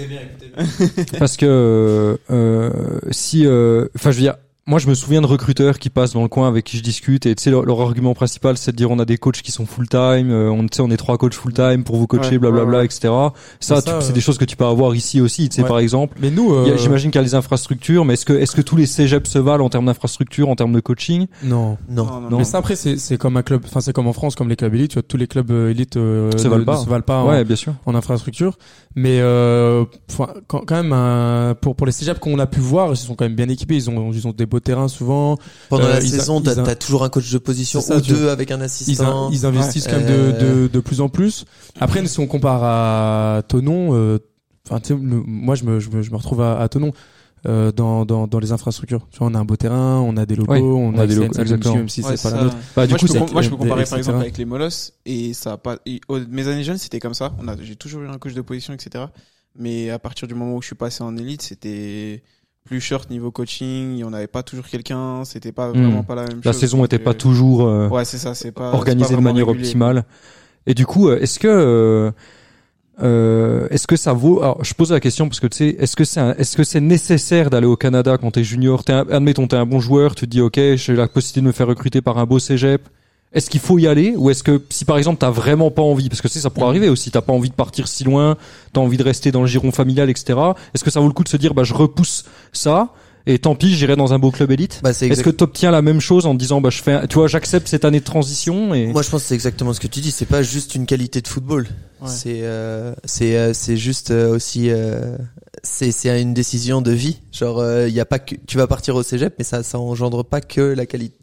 Parce que euh, euh, si, euh, enfin, je veux dire, moi, je me souviens de recruteurs qui passent dans le coin avec qui je discute et tu sais, leur, leur argument principal, c'est de dire on a des coachs qui sont full time, on, tu sais, on est trois coachs full time pour vous coacher, Ouais, blablabla, ouais, ouais. etc. Ça, Ça, tu- euh, c'est des choses que tu peux avoir ici aussi, tu sais, Ouais. par exemple. mais nous Il y a- euh, J'imagine qu'il y a les infrastructures, mais est-ce que, est-ce que tous les cégeps se valent en termes d'infrastructure, en termes de coaching? Non Non. Non. mais ça après c'est c'est comme un club enfin c'est comme en France comme les clubs élites tu vois tous les clubs euh, élites euh, Se ne- valent ne pas. se valent pas en- Ouais, bien sûr. en infrastructure mais euh, enfin, quand, quand même pour pour les cégeps qu'on a pu voir ils sont quand même bien équipés ils ont ils ont des beaux terrains souvent Pendant Euh, la a- saison, t'as a- t'as toujours un coach de position ça, ou tu deux avec un ils, assistant. in- ils investissent Ouais. quand même Euh, de, de de plus en plus après si on compare à Tonon euh, enfin moi je me je me, je me retrouve à, à Tonon euh, dans, dans, dans les infrastructures. Tu vois, on a un beau terrain, on a des logos, Oui, on, on a des ça, exactement. même si Ouais, c'est pas ça- la nôtre. Bah, du moi, coup, je peux, moi, je peux des- comparer etc. par exemple avec les Molosses et ça a pas. et mes années jeunes, c'était comme ça. On a, j'ai toujours eu un coach de position, etc. Mais à partir du moment où je suis passé en élite, c'était plus short niveau coaching. On n'avait pas toujours quelqu'un. C'était pas vraiment Hmm. pas la même chose. La saison donc, était euh, pas toujours euh, Ouais, c'est ça. C'est pas organisée de vraiment manière régulier. optimale. Et du coup, euh, est-ce que euh, euh, est-ce que ça vaut Alors, je pose la question parce que tu sais, est-ce que c'est un- est-ce que c'est nécessaire d'aller au Canada quand t'es junior? T'es un, admettons t'es un bon joueur, tu te dis ok, j'ai la possibilité de me faire recruter par un beau cégep. Est-ce qu'il faut y aller ou est-ce que si par exemple t'as vraiment pas envie, parce que tu sais ça pourrait arriver aussi, t'as pas envie de partir si loin, t'as envie de rester dans le giron familial, etc. Est-ce que ça vaut le coup de se dire bah je repousse ça et tant pis j'irai dans un beau club élite? Bah, c'est Est-ce exact- que t'obtiens la même chose en te disant bah je fais, un- tu vois j'accepte cette année de transition et Moi, je pense que c'est exactement ce que tu dis. C'est pas juste une qualité de football. Ouais. C'est euh, c'est euh, c'est juste euh, aussi euh, c'est c'est une décision de vie. Genre euh, il y a pas que tu vas partir au cégep, mais ça ça engendre pas que la qualité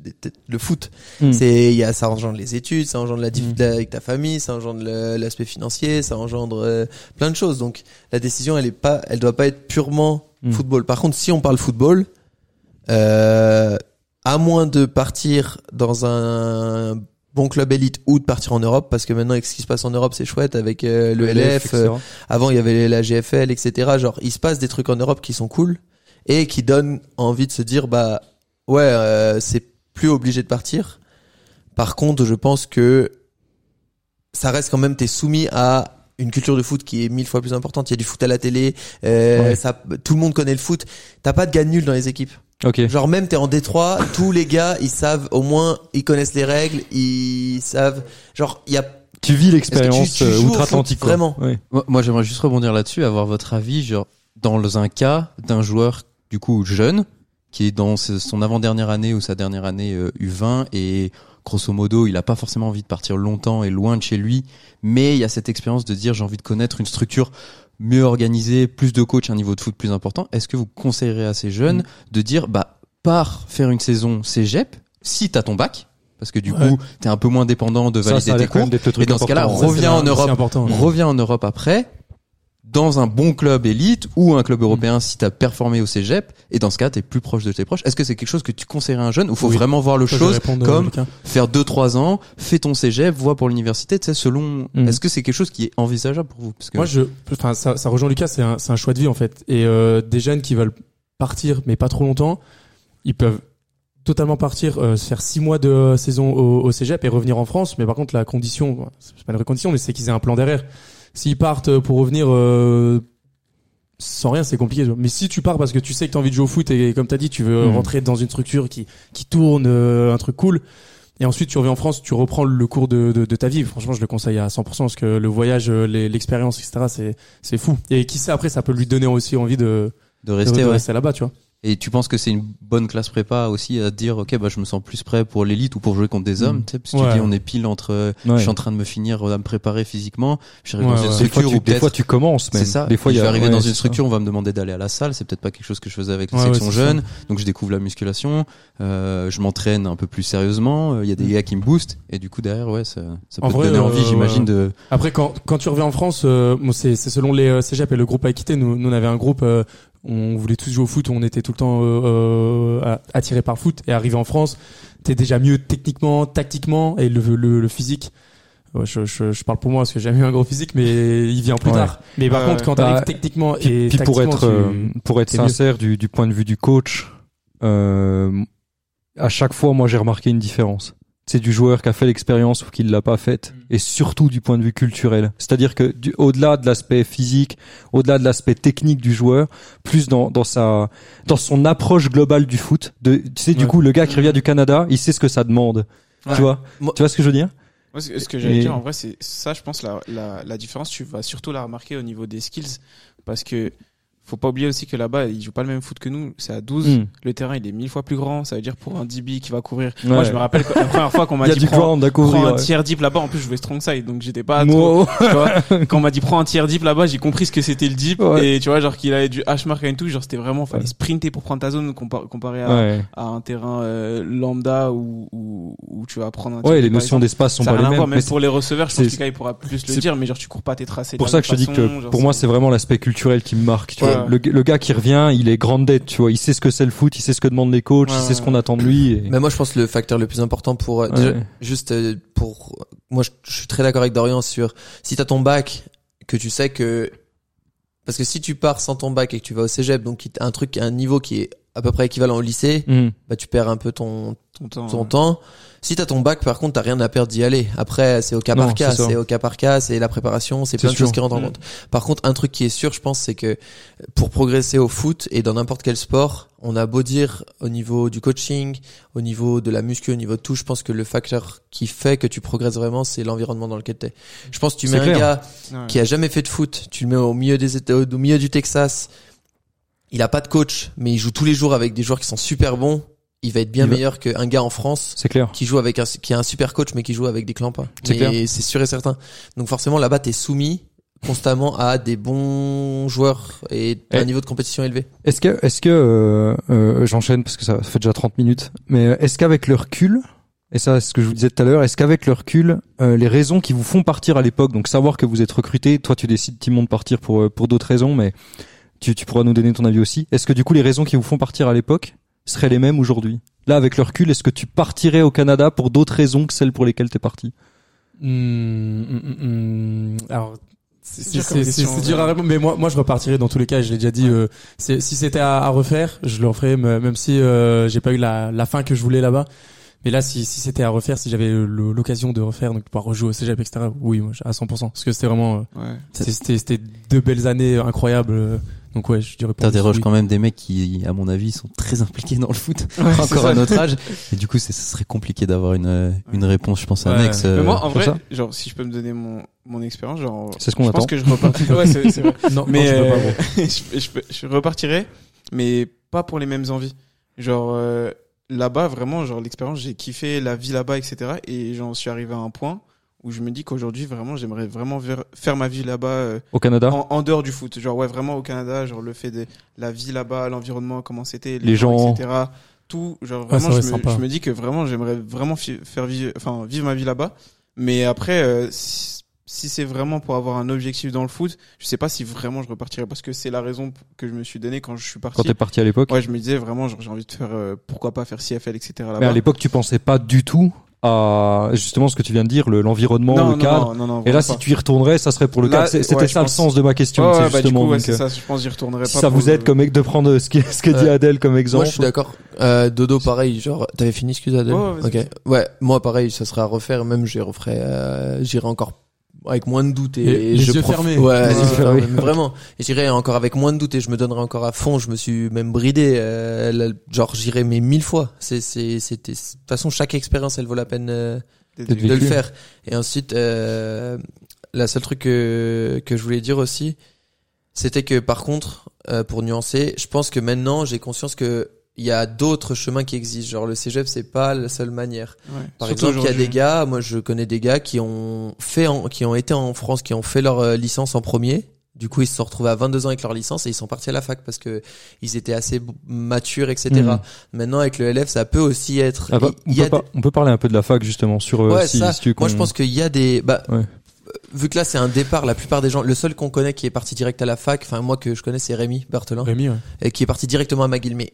le foot. Hmm. C'est il y a ça engendre les études, ça engendre la Hmm. difficulté avec ta famille, ça engendre l'aspect financier, ça engendre euh, plein de choses. Donc la décision elle est pas elle doit pas être purement Hmm. football. Par contre, si on parle football, euh, à moins de partir dans un bon club élite ou de partir en Europe parce que maintenant avec ce qui se passe en Europe c'est chouette avec euh, le LF etc. euh, avant il y avait la GFL etc genre il se passe des trucs en Europe qui sont cool et qui donnent envie de se dire bah ouais euh, c'est plus obligé de partir. Par contre je pense que ça reste quand même t'es soumis à une culture de foot qui est mille fois plus importante. Il y a du foot à la télé euh, Ouais. ça tout le monde connaît le foot. T'as pas de gars nuls dans les équipes Ok. Genre même t'es en Détroit, tous les gars ils savent au moins ils connaissent les règles, ils savent genre il y a Tu vis l'expérience euh, outre-Atlantique. vraiment Ouais. Moi, moi, j'aimerais juste rebondir là-dessus, avoir votre avis, genre, dans un cas d'un joueur, du coup, jeune, qui est dans son avant-dernière année ou sa dernière année euh, U20 et grosso modo, il a pas forcément envie de partir longtemps et loin de chez lui, mais il y a cette expérience de dire j'ai envie de connaître une structure mieux organisée, plus de coach, un niveau de foot plus important. Est-ce que vous conseillerez à ces jeunes Mm. de dire bah pars faire une saison cégep si t'as ton bac parce que du Ouais. coup, t'es un peu moins dépendant de Ça, valider ça a tes cours. Et dans ce cas-là, reviens en Europe. Reviens en Europe après dans un bon club élite ou un club européen si t'as performé au cégep et dans ce cas t'es plus proche de tes proches est-ce que c'est quelque chose que tu conseillerais à un jeune ou faut Oui. vraiment voir le vais chose répondre, comme faire 2-3 ans fais ton cégep vois pour l'université tu sais selon Mm. est-ce que c'est quelque chose qui est envisageable pour vous? Parce que Moi, je, enfin, ça, ça rejoint Lucas, c'est un, c'est un choix de vie en fait. Et euh, des jeunes qui veulent partir, mais pas trop longtemps, ils peuvent totalement partir, euh, se faire six mois de euh, saison au, au cégep et revenir en France. Mais par contre, la condition, c'est pas une vraie condition, mais c'est qu'ils aient un plan derrière. S'ils partent pour revenir euh, sans rien, c'est compliqué. Mais si tu pars parce que tu sais que tu as envie de jouer au foot et, comme tu as dit, tu veux Mhm. rentrer dans une structure qui, qui tourne, euh, un truc cool. Et ensuite, tu reviens en France, tu reprends le cours de, de, de ta vie. Franchement, je le conseille à 100% parce que le voyage, euh, l'expérience, etc., c'est, c'est fou. Et qui sait, après, ça peut lui donner aussi envie de, de de, rester de ouais. rester là-bas, tu vois. Et tu penses que c'est une bonne classe prépa aussi à dire ok bah je me sens plus prêt pour l'élite ou pour jouer contre des hommes? Mm. tu sais parce que tu dis on est pile entre euh, Ouais. je suis en train de me finir euh, à me préparer physiquement j'arrive Ouais, dans une ouais. Des fois, structure tu, où des fois, tu commences même. C'est ça. Des fois, il je y vais a- arriver ouais, dans une ça. structure, on va me demander d'aller à la salle. C'est peut-être pas quelque chose que je faisais avec la Ouais, ouais, section c'est ça. jeune. Donc je découvre la musculation. Euh, je m'entraîne un peu plus sérieusement. Euh, Il y a des gars qui me boostent. Et du coup derrière, ouais, ça, ça peut En te vrai, donner euh, envie, j'imagine, ouais. de. Après, quand, quand tu reviens en France, euh, bon, c'est, c'est selon les euh, cégep et le groupe à équité. Nous, nous, on avait un groupe, on voulait tous jouer au foot, on était tout le temps euh, euh, attirés par le foot. Et arrivé en France, t'es déjà mieux techniquement, tactiquement et le, le, le physique. Ouais, je, je, je parle pour moi parce que j'ai jamais eu un gros physique, mais il vient plus Ouais. tard. Mais par Ouais. contre, quand Bah, t'arrives techniquement et puis pour être tu- euh, pour être sincère du, du point de vue du coach, euh, à chaque fois moi j'ai remarqué une différence. C'est du joueur qui a fait l'expérience ou qui l'a pas faite, Mm. et surtout du point de vue culturel. C'est-à-dire que du- au-delà de l'aspect physique, au-delà de l'aspect technique du joueur, plus dans, dans sa dans son approche globale du foot. De, tu sais du coup le gars qui revient du Canada, il sait ce que ça demande. Ouais. Tu vois Moi- Tu vois ce que je veux dire? Moi, ce que j'allais Et- dire, en vrai, c'est ça, je pense, la, la, la différence, tu vas surtout la remarquer au niveau des skills. Parce que faut pas oublier aussi que là-bas, ils jouent pas le même foot que nous. C'est à 12. Hmm. Le terrain, il est mille fois plus grand. Ça veut dire pour un DB qui va courir. Moi, je me rappelle la première fois qu'on m'a *laughs* dit prends, un tiers deep là-bas. En plus, je jouais strong side, donc j'étais pas trop, Wow. *laughs* tu vois. Quand on m'a dit prends un tiers deep là-bas, j'ai compris ce que c'était le deep. Ouais. Et tu vois, genre qu'il avait du hash mark et tout. Genre, c'était vraiment, fallait sprinter pour prendre ta zone compa- comparé à, un terrain euh, lambda où, où, où tu vas prendre un Ouais, les notions d'espace sont ça pas les voir, mêmes. même Mais pour les receveurs, je pense c'est- que il pourra plus le dire, mais genre tu cours pas tes tracés. C'est pour ça que je te dis que pour moi c'est vraiment l'aspect culturel qui me marque. Tu Ouais. vois. Le, le gars qui revient, il est grounded, tu vois. Il sait ce que c'est le foot, il sait ce que demandent les coachs, Ouais, il sait ce qu'on attend de lui. et- Mais moi, je pense que le facteur le plus important pour euh, Ouais. déjà, juste euh, pour moi, je, je suis très d'accord avec Dorian sur si t'as ton bac, que tu sais que parce que si tu pars sans ton bac et que tu vas au cégep, donc un truc, un niveau qui est à peu près équivalent au lycée, Mhm. bah tu perds un peu ton ton temps. ton ouais. temps. Si t'as ton bac, par contre, t'as rien à perdre d'y aller. Après, c'est au cas Non, par cas, c'est au cas par cas, c'est la préparation, c'est plein de choses qui rentrent en Mm. compte. Par contre, un truc qui est sûr, je pense, c'est que pour progresser au foot et dans n'importe quel sport, on a beau dire au niveau du coaching, au niveau de la muscu, au niveau de tout, je pense que le facteur qui fait que tu progresses vraiment, c'est l'environnement dans lequel t'es. Je pense que tu mets un clair. gars Ouais. qui a jamais fait de foot, tu le mets au milieu des États, au milieu du Texas, il a pas de coach, mais il joue tous les jours avec des joueurs qui sont super bons, il va être bien Il meilleur qu'un gars en France C'est clair. qui joue avec un, qui a un super coach mais qui joue avec des clampins. C'est clair. C'est sûr et certain. Donc forcément là-bas t'es soumis constamment à des bons joueurs et Eh. un niveau de compétition élevé. Est-ce que, est-ce que, euh, euh, j'enchaîne parce que ça fait déjà 30 minutes, mais est-ce qu'avec le recul, et ça, c'est ce que je vous disais tout à l'heure, est-ce qu'avec le recul, euh, les raisons qui vous font partir à l'époque, donc savoir que vous êtes recruté, toi tu décides Timon de partir pour euh, pour d'autres raisons, mais tu, tu pourras nous donner ton avis aussi. Est-ce que du coup les raisons qui vous font partir à l'époque seraient les mêmes aujourd'hui? Là, avec le recul, est-ce que tu partirais au Canada pour d'autres raisons que celles pour lesquelles t'es parti? Hmm, hmm. Alors, c'est dur à répondre, mais moi, moi, je repartirais dans tous les cas. Je l'ai déjà dit. euh, si c'était à, à refaire, je le referais, me- même si euh, j'ai pas eu la, la fin que je voulais là-bas. Mais là, si, si c'était à refaire, si j'avais l'occasion de refaire, donc pouvoir rejouer au cégep, etc. Oui, moi, à 100%, parce que c'était vraiment, euh, Ouais. c'était- c'était c'était deux belles années incroyables. Euh, Donc ouais, je dirais. T'interroges oui. quand même des mecs qui, à mon avis, sont très impliqués dans le foot, *laughs* Ouais, encore à notre âge. Et du coup, c'est- ce serait compliqué d'avoir une, euh, une réponse, je pense, Ouais. annexe. euh, Mais moi, en vrai, ça genre, si je peux me donner mon, mon expérience, genre, C'est ce qu'on je attend. pense que je repartirais. *laughs* ouais, c'est, c'est vrai. Non, Mais non, euh, *laughs* je, je, je repartirais, mais pas pour les mêmes envies. Genre, euh, là-bas, vraiment, genre, l'expérience, j'ai kiffé la vie là-bas, etc. Et j'en suis arrivé à un point où je me dis qu'aujourd'hui, vraiment, j'aimerais vraiment ver- faire ma vie là-bas, euh, Au Canada? en, en dehors du foot. Genre, ouais, vraiment au Canada, genre, le fait de la vie là-bas, l'environnement, comment c'était, Les gens. etc. Tout, genre, vraiment, ouais, je, me, sympa. je me dis que vraiment, j'aimerais vraiment faire vivre, enfin, vivre ma vie là-bas. Mais après, euh, si, si c'est vraiment pour avoir un objectif dans le foot, je sais pas si vraiment je repartirais parce que c'est la raison que je me suis donnée quand je suis parti. Quand t'es parti à l'époque? Ouais, je me disais vraiment, genre, j'ai envie de faire, euh, pourquoi pas faire CFL, etc. là-bas. Mais à l'époque, tu pensais pas du tout à justement ce que tu viens de dire, le- l'environnement, non, le non, cadre. non, non, non, Et là, si tu y retournerais, ça serait pour le Là, cadre. C'est- C'était ouais, ça le sens de ma question, Ouais, c'est ouais, bah, du justement. coup, ouais, donc, euh, ça. Je pense que j'y retournerai pas. ça pour vous le- aide comme de prendre ce que, ce que dit. Adèle comme exemple. Moi, je suis d'accord. Euh, Dodo, pareil. Genre, t'avais fini, excuse Adèle. Ouais, ouais, vas-y, ok. Ouais, moi, pareil, ça serait à refaire. Même, j'y referais, euh, j'irais encore avec moins de doute et, Les- et les je yeux prof- fermés. Ouais, Les yeux fermés. Vraiment. Et j'irais encore avec moins de doute et je me donnerais encore à fond. Je me suis même bridé. euh, là, genre, j'irais mais mille fois. C'est, c'est, c'était. De toute façon, chaque expérience, elle vaut la peine. euh, de le faire. Et ensuite, euh, la seule truc que, que je voulais dire aussi, c'était que par contre, euh, pour nuancer, je pense que maintenant, j'ai conscience que il y a d'autres chemins qui existent. Genre le cégep, c'est pas la seule manière. Ouais. Par Surtout exemple, il y a des gars, moi je connais des gars qui ont fait, en- qui ont été en France, qui ont fait leur euh, licence en premier. Du coup, ils se sont retrouvés à 22 ans avec leur licence et ils sont partis à la fac parce que ils étaient assez matures, etc. Mhm. Maintenant, avec le LF, ça peut aussi être. Ah bah, on, peut pas- on peut parler un peu de la fac justement sur euh, Ouais, si, ça. si tu veux Moi, je pense qu'il y a des. Bah, Ouais. euh, vu que là, c'est un départ. La plupart des gens, le seul qu'on connaît qui est parti direct à la fac, enfin moi que je connais, c'est Rémi Berthelin, Rémi, ouais. et qui est parti directement à McGill. Mais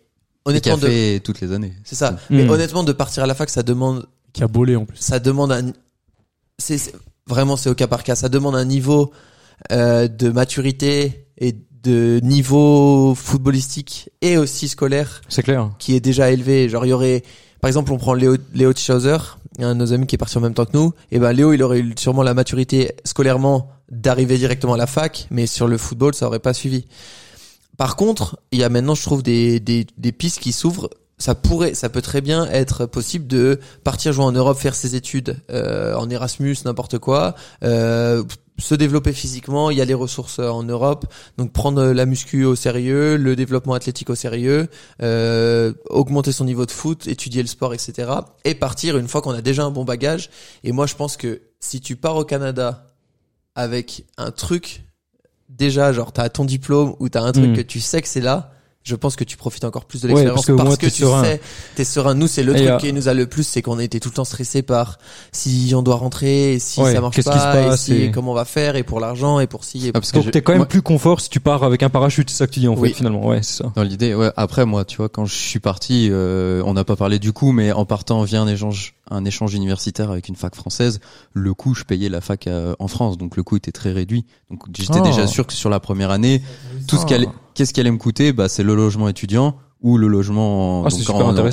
et qui honnêtement, a de... fait toutes les années. c'est ça. Hmm. Mais honnêtement, de partir à la fac, ça demande, Qui a bolé en plus. ça demande un. C'est c'est- vraiment c'est au cas par cas. Ça demande un niveau euh, de maturité et de niveau footballistique et aussi scolaire C'est clair. qui est déjà élevé. Genre, il y aurait, par exemple, on prend Léo, Léo Schauser, un de nos amis qui est parti en même temps que nous. Et ben, Léo, il aurait eu sûrement la maturité scolairement d'arriver directement à la fac, mais sur le football, ça aurait pas suivi. Par contre, il y a maintenant, je trouve, des, des, pistes qui s'ouvrent. Ça pourrait, ça peut très bien être possible de partir jouer en Europe, faire ses études euh, en Erasmus, n'importe quoi, euh, se développer physiquement. Il y a les ressources euh, en Europe, donc prendre la muscu au sérieux, le développement athlétique au sérieux, euh, augmenter son niveau de foot, étudier le sport, etc. Et partir une fois qu'on a déjà un bon bagage. Et moi, je pense que si tu pars au Canada avec un truc déjà, genre t'as ton diplôme ou t'as un truc Mm. que tu sais que c'est là. Je pense que tu profites encore plus de Ouais, l'expérience parce que tu serein. sais, t'es serein. Nous, c'est le Et, truc euh, qui nous a le plus, c'est qu'on a été tout le temps stressé par si on doit rentrer, et si Ouais, ça marche qu'est-ce qui se pas, passe, et si et- comment on va faire, et pour l'argent, et pour ci, et Ah, pour parce que t'es quand même moi- plus confort si tu pars avec un parachute, c'est ça que tu dis en fait finalement. Ouais, c'est ça. Dans l'idée, ouais. Après, moi, tu vois, quand je suis parti, euh, on n'a pas parlé du coût, mais en partant via un échange, un échange universitaire avec une fac française, le coût, je payais la fac euh, en France, donc le coût était très réduit. Donc j'étais déjà sûr que sur la première année, tout ce qui allait, qu'est-ce qui allait me coûter, bah c'est le logement étudiant ou le logement en, Ah, donc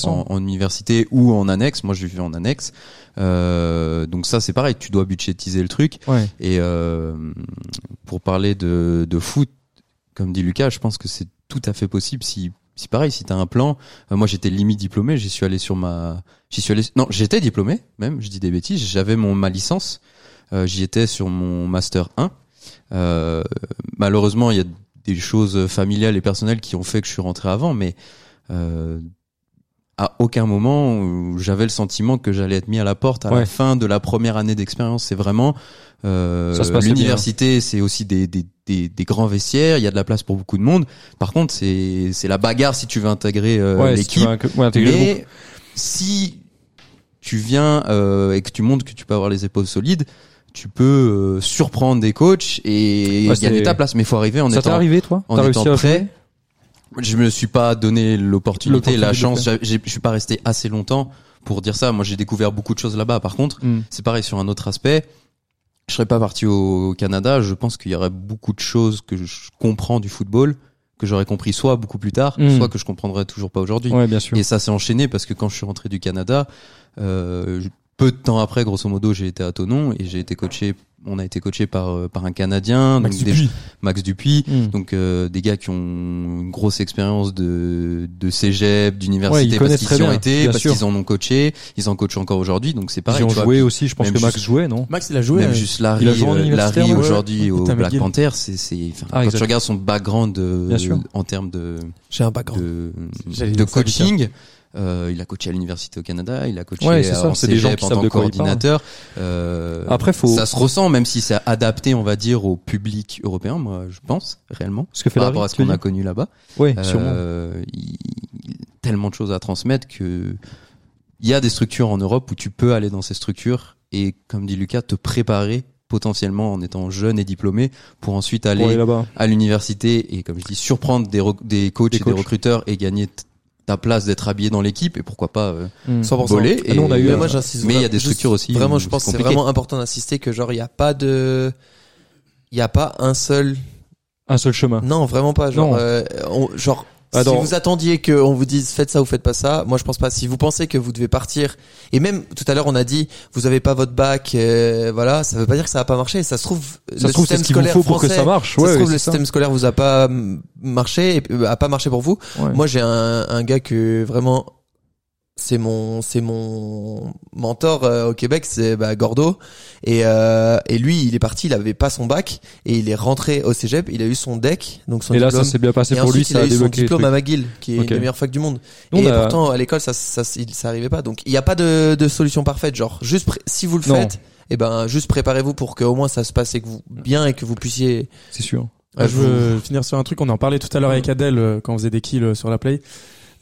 en- en université ou en annexe. Moi, je vivais en annexe. Euh, donc ça, c'est pareil. Tu dois budgétiser le truc. Ouais. Et euh, pour parler de, de foot, comme dit Lucas, je pense que c'est tout à fait possible si si pareil, si t'as un plan, euh, moi j'étais limite diplômé, j'y suis allé sur ma, j'y suis allé, non, j'étais diplômé, même, je dis des bêtises, j'avais mon ma licence, euh, j'y étais sur mon master 1. Euh, malheureusement, il y a des choses familiales et personnelles qui ont fait que je suis rentré avant, mais euh, à aucun moment où j'avais le sentiment que j'allais être mis à la porte à Ouais. la fin de la première année d'expérience. C'est vraiment euh, l'université, c'est aussi des, des, des, des grands vestiaires. Il y a de la place pour beaucoup de monde. Par contre, c'est c'est la bagarre si tu veux intégrer euh, ouais, si l'équipe. inc- ouais. Mais si tu viens euh, et que tu montres que tu peux avoir les épaules solides, tu peux euh, surprendre des coachs et gagner ta place. Mais faut arriver en Ça t'est étant arrivé toi? en étant réussi à prêt. Je me suis pas donné l'opportunité, la chance. Je suis pas resté assez longtemps pour dire ça. Moi, j'ai découvert beaucoup de choses là-bas. Par contre, Hmm. c'est pareil sur un autre aspect. Je serais pas parti au Canada. Je pense qu'il y aurait beaucoup de choses que je comprends du football que j'aurais compris soit beaucoup plus tard, Hmm. soit que je comprendrais toujours pas aujourd'hui. Ouais, bien sûr. Et ça s'est enchaîné parce que quand je suis rentré du Canada, euh, peu de temps après, grosso modo, j'ai été à Tonon et j'ai été coaché. On a été coaché par euh, par un Canadien, Max donc des- Dupuis. Max Dupuis. Hmm. Donc euh, des gars qui ont une grosse expérience de de cégep, Ouais, d'université ils parce qu'ils y ont été, parce qu'ils en ont coaché, ils en coachent encore aujourd'hui. Donc c'est pareil. Ils ont tu vois. joué aussi, je pense que Max juste- jouait, non Max, il a joué. Même euh, juste Larry, il a joué en euh, Larry ouais. aujourd'hui au Black McGill. Panther, c'est c'est enfin, Ah, quand tu regardes son background de, Bien sûr. en termes de J'ai un background. de, coaching. Euh, il a coaché à l'université au Canada, il a coaché Ouais, c'est ça, en c'est des gens qui en tant que coordinateur. Euh, Après, faut. ça se ressent, même si c'est adapté, on va dire, au public européen, moi, je pense, réellement, Ce que fait par rapport à ce qu'on a connu là-bas. Sûrement. Euh, il, il- tellement de choses à transmettre que il y a des structures en Europe où tu peux aller dans ces structures et, comme dit Lucas, te préparer potentiellement en étant jeune et diplômé pour ensuite Pour aller à l'université et comme je dis surprendre des, des coachs Des et des coachs. recruteurs et gagner ta place d'être habillé dans l'équipe et pourquoi pas euh. 100%. voler Ah, nous, on a eu Mais un- moi, j'insiste mais il y a des structures aussi Vraiment, où je pense c'est que c'est compliqué. vraiment important d'insister que genre il y a pas de, il y a pas un seul. Un seul chemin. Non, vraiment pas. Genre, Non. euh, on- genre. Ah, si non. vous attendiez qu'on vous dise faites ça ou faites pas ça, moi je pense pas. Si vous pensez que vous devez partir, et même tout à l'heure on a dit vous avez pas votre bac, euh, voilà, ça veut pas dire que ça va pas marcher. Ça se trouve Ça ce qu'il vous faut pour que ça marche. Ça se trouve le ça. système scolaire vous a pas marché, euh, a pas marché pour vous. Ouais. Moi, j'ai un, un gars que vraiment c'est mon c'est mon mentor euh, au Québec, c'est bah, Gordo et euh, et lui, il est parti, il avait pas son bac et il est rentré au Cégep, il a eu son deck, donc son Et là, diplôme. ça s'est bien passé et pour lui, ça il a a eu son diplôme à McGill, qui est Ok. une des meilleures facs du monde. Et a- pourtant, à l'école, ça, ça, il- ça arrivait pas. Donc, il n'y a pas de, de solution parfaite. Genre, juste si vous le Non. faites, et ben, juste préparez-vous pour qu'au moins ça se passe et que vous bien et que vous puissiez. C'est sûr. Ah, je veux finir sur un truc, on en parlait tout à l'heure avec Adèle euh, quand on faisait des kills euh, sur la play.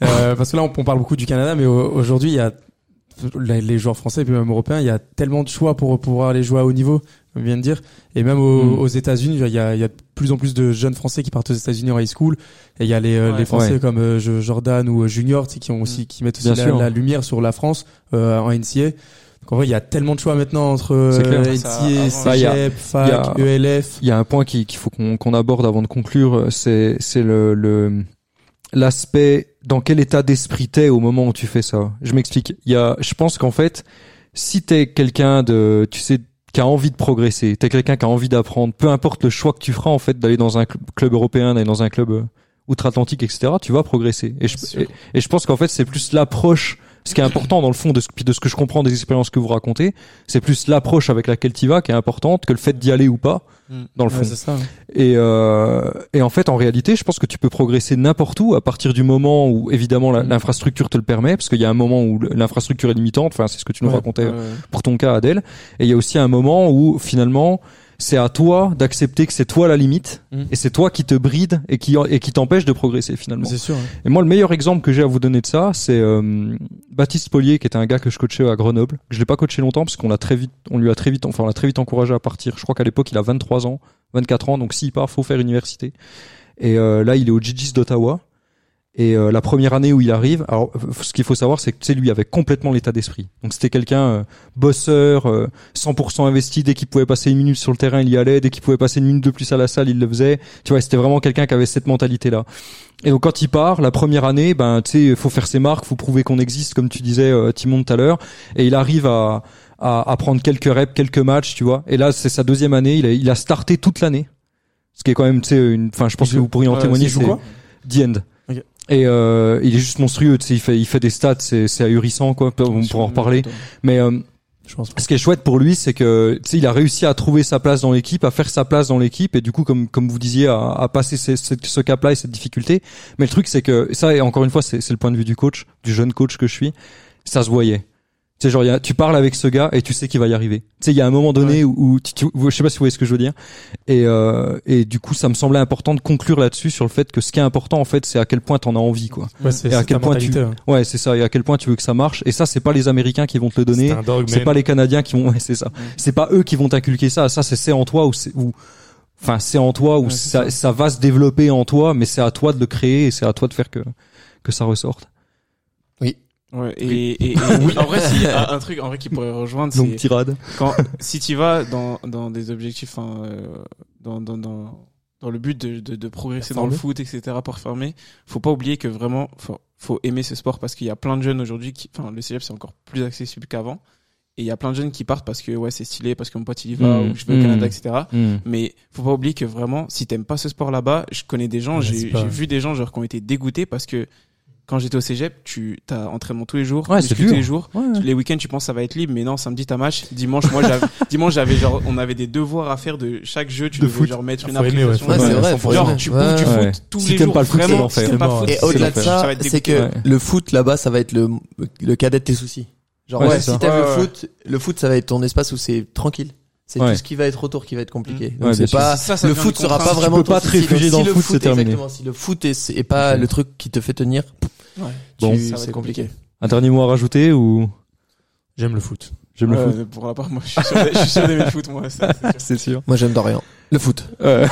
Euh, parce que là, on, on parle beaucoup du Canada, mais au- aujourd'hui, il y a les joueurs français et puis même européens, il y a tellement de choix pour pouvoir aller jouer à haut niveau, comme je viens de dire. Et même Mm. aux États-Unis, il y a, il y a de plus en plus de jeunes français qui partent aux États-Unis en high school. Et il y a les, euh, Ouais. les Français Ouais. comme euh, Jordan ou Junior, tu sais, qui ont aussi qui mettent aussi la, lumière sur la France euh, en NCA. Donc en vrai, il y a tellement de choix maintenant entre euh, NCA, y fac, ELF. Il y a un point qui- qu'il faut qu'on qu'on aborde avant de conclure, c'est c'est le le- l'aspect dans quel état d'esprit t'es au moment où tu fais ça. Je m'explique. Il y a, je pense qu'en fait, si t'es quelqu'un de, tu sais, qui a envie de progresser, t'es quelqu'un qui a envie d'apprendre, peu importe le choix que tu feras en fait d'aller dans un cl- club européen, d'aller dans un club euh, outre-Atlantique, etc., tu vas progresser. Et je, et, et je pense qu'en fait, c'est plus l'approche. Ce qui est important dans le fond de ce, puis de ce que je comprends des expériences que vous racontez, c'est plus l'approche avec laquelle tu vas qui est importante que le fait d'y aller ou pas, Mm. dans le fond. Ouais. Et, euh, et en fait, en réalité, je pense que tu peux progresser n'importe où à partir du moment où, évidemment, la- l'infrastructure te le permet, parce qu'il y a un moment où l'infrastructure est limitante. Enfin, c'est ce que tu nous Ouais, racontais Ouais. pour ton cas, Adèle. Et il y a aussi un moment où, finalement, c'est à toi d'accepter que c'est toi la limite, Mhm. et c'est toi qui te bride et qui et qui t'empêche de progresser finalement. C'est sûr. hein. Et moi, le meilleur exemple que j'ai à vous donner de ça, c'est euh, Baptiste Polier, qui était un gars que je coachais à Grenoble. Je l'ai pas coaché longtemps parce qu'on l'a très vite, on lui a très vite, enfin, on l'a très vite encouragé à partir. Je crois qu'à l'époque, il a 23 ans, 24 ans, donc s'il part, faut faire université. Et euh, là, il est au GG's d'Ottawa. Et euh, la première année où il arrive, alors euh, ce qu'il faut savoir, c'est que sais, lui avait complètement l'état d'esprit. Donc c'était quelqu'un euh, bosseur, euh, 100% investi. Dès qu'il pouvait passer une minute sur le terrain, il y allait. Dès qu'il pouvait passer une minute de plus à la salle, il le faisait. Tu vois, c'était vraiment quelqu'un qui avait cette mentalité-là. Et donc quand il part, la première année, ben tu sais, faut faire ses marques, faut prouver qu'on existe, comme tu disais, euh, Timon tout à l'heure. Et il arrive à, à à prendre quelques reps, quelques matchs, tu vois. Et là, c'est sa deuxième année. Il a, il a starté toute l'année, ce qui est quand même, tu sais, une. Enfin, je pense que vous pourriez en ouais, témoigner. c'est The End. Et euh, il est juste monstrueux. Tu sais, il fait, il fait des stats, c'est, c'est ahurissant, quoi. On pourra en reparler. Mais euh, Je pense. ce qui est chouette pour lui, c'est que tu sais, il a réussi à trouver sa place dans l'équipe, à faire sa place dans l'équipe, et du coup, comme comme vous disiez, à, à passer ce, ce, ce cap-là et cette difficulté. Mais le truc, c'est que ça, et encore une fois, c'est c'est le point de vue du coach, du jeune coach que je suis. Ça se voyait. Tu sais, genre, y a, tu parles avec ce gars et tu sais qu'il va y arriver. Tu sais, il y a un moment donné où, où tu, tu- je sais pas si vous voyez ce que je veux dire. Et euh, et du coup, ça me semblait important de conclure là-dessus sur le fait que ce qui est important, en fait, c'est à quel point t'en as envie, quoi. Ouais, c'est Et à quel point tu- hein. Ouais, c'est ça. Et à quel point tu veux que ça marche. Et ça, c'est pas les Américains qui vont te le donner. C'est un dogme. C'est pas les Canadiens qui vont, *laughs* ouais, c'est ça. C'est pas eux qui vont t'inculquer ça. Ça, c'est c'est en toi ou c'est ou enfin c'est en toi ou ça, ça. ça va se développer en toi, mais c'est à toi de le créer et c'est à toi de faire que que ça ressorte. Ouais, et, et, et- *laughs* oui, en vrai, s'il y a un truc en vrai qui pourrait rejoindre, c'est tirade. quand si tu vas dans dans des objectifs, euh, dans dans dans dans le but de de, de progresser dans le foot, etc. pour performer, faut pas oublier que vraiment faut faut aimer ce sport parce qu'il y a plein de jeunes aujourd'hui qui, enfin, le cégep c'est encore plus accessible qu'avant. Et il y a plein de jeunes qui partent parce que ouais c'est stylé, parce que mon pote il y va, Mm. ou je vais au Mm. Canada, etc. Hmm. Mais faut pas oublier que vraiment, si t'aimes pas ce sport là-bas, je connais des gens, pas- j'ai vu des gens genre qui ont été dégoûtés parce que quand j'étais au cégep, tu t'as entraînement tous les jours, Ouais, tous les jours. Ouais, ouais. Les week-ends, tu penses ça va être libre, mais non, samedi t'as match. Dimanche, moi j'avais *laughs* dimanche j'avais genre on avait des devoirs à faire de chaque jeu, tu De devais foot. genre mettre une aimer, ouais, application. Ouais, c'est Ouais, vrai, faut Genre aimer. tu Ouais. bouffes du Ouais. foot tous Si les t'aimes jours. pas le foot, c'est vraiment, l'enfer. si t'aimes pas le foot. Et au-delà de ça, c'est que le foot là-bas, ça va être le, le cadet de tes soucis. Genre, Ouais, si t'aimes le foot, le foot, ça va être ton espace où c'est tranquille. C'est Ouais. tout ce qui va être autour qui va être compliqué. Mm. Donc Ouais, c'est pas, Ça, ça le foot une sera pas vraiment Tu peux ton pas te réfugier si dans le foot, c'est terminé. Exactement. Si le foot est, est pas le truc qui te fait tenir, Ouais. Bon. tu- Ça va c'est être compliqué. Un dernier mot à rajouter ou? J'aime le foot. j'aime le foot Pour la part, moi, je suis sûr, je suis sûr d'aimer le foot, moi. c'est sûr. Moi, j'aime Dorian. Le foot. Euh,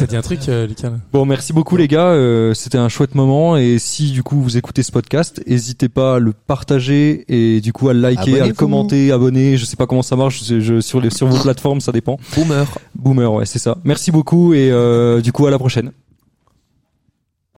T'as dit un truc, euh, Lucas Bon, merci beaucoup les gars. Euh, C'était un chouette moment et si du coup vous écoutez ce podcast, n'hésitez pas à le partager et du coup à le liker, à le commenter, abonner. Je sais pas comment ça marche. Je, je- sur les sur vos plateformes, ça dépend. Boomer. Boomer, ouais, c'est ça. Merci beaucoup et euh, du coup à la prochaine.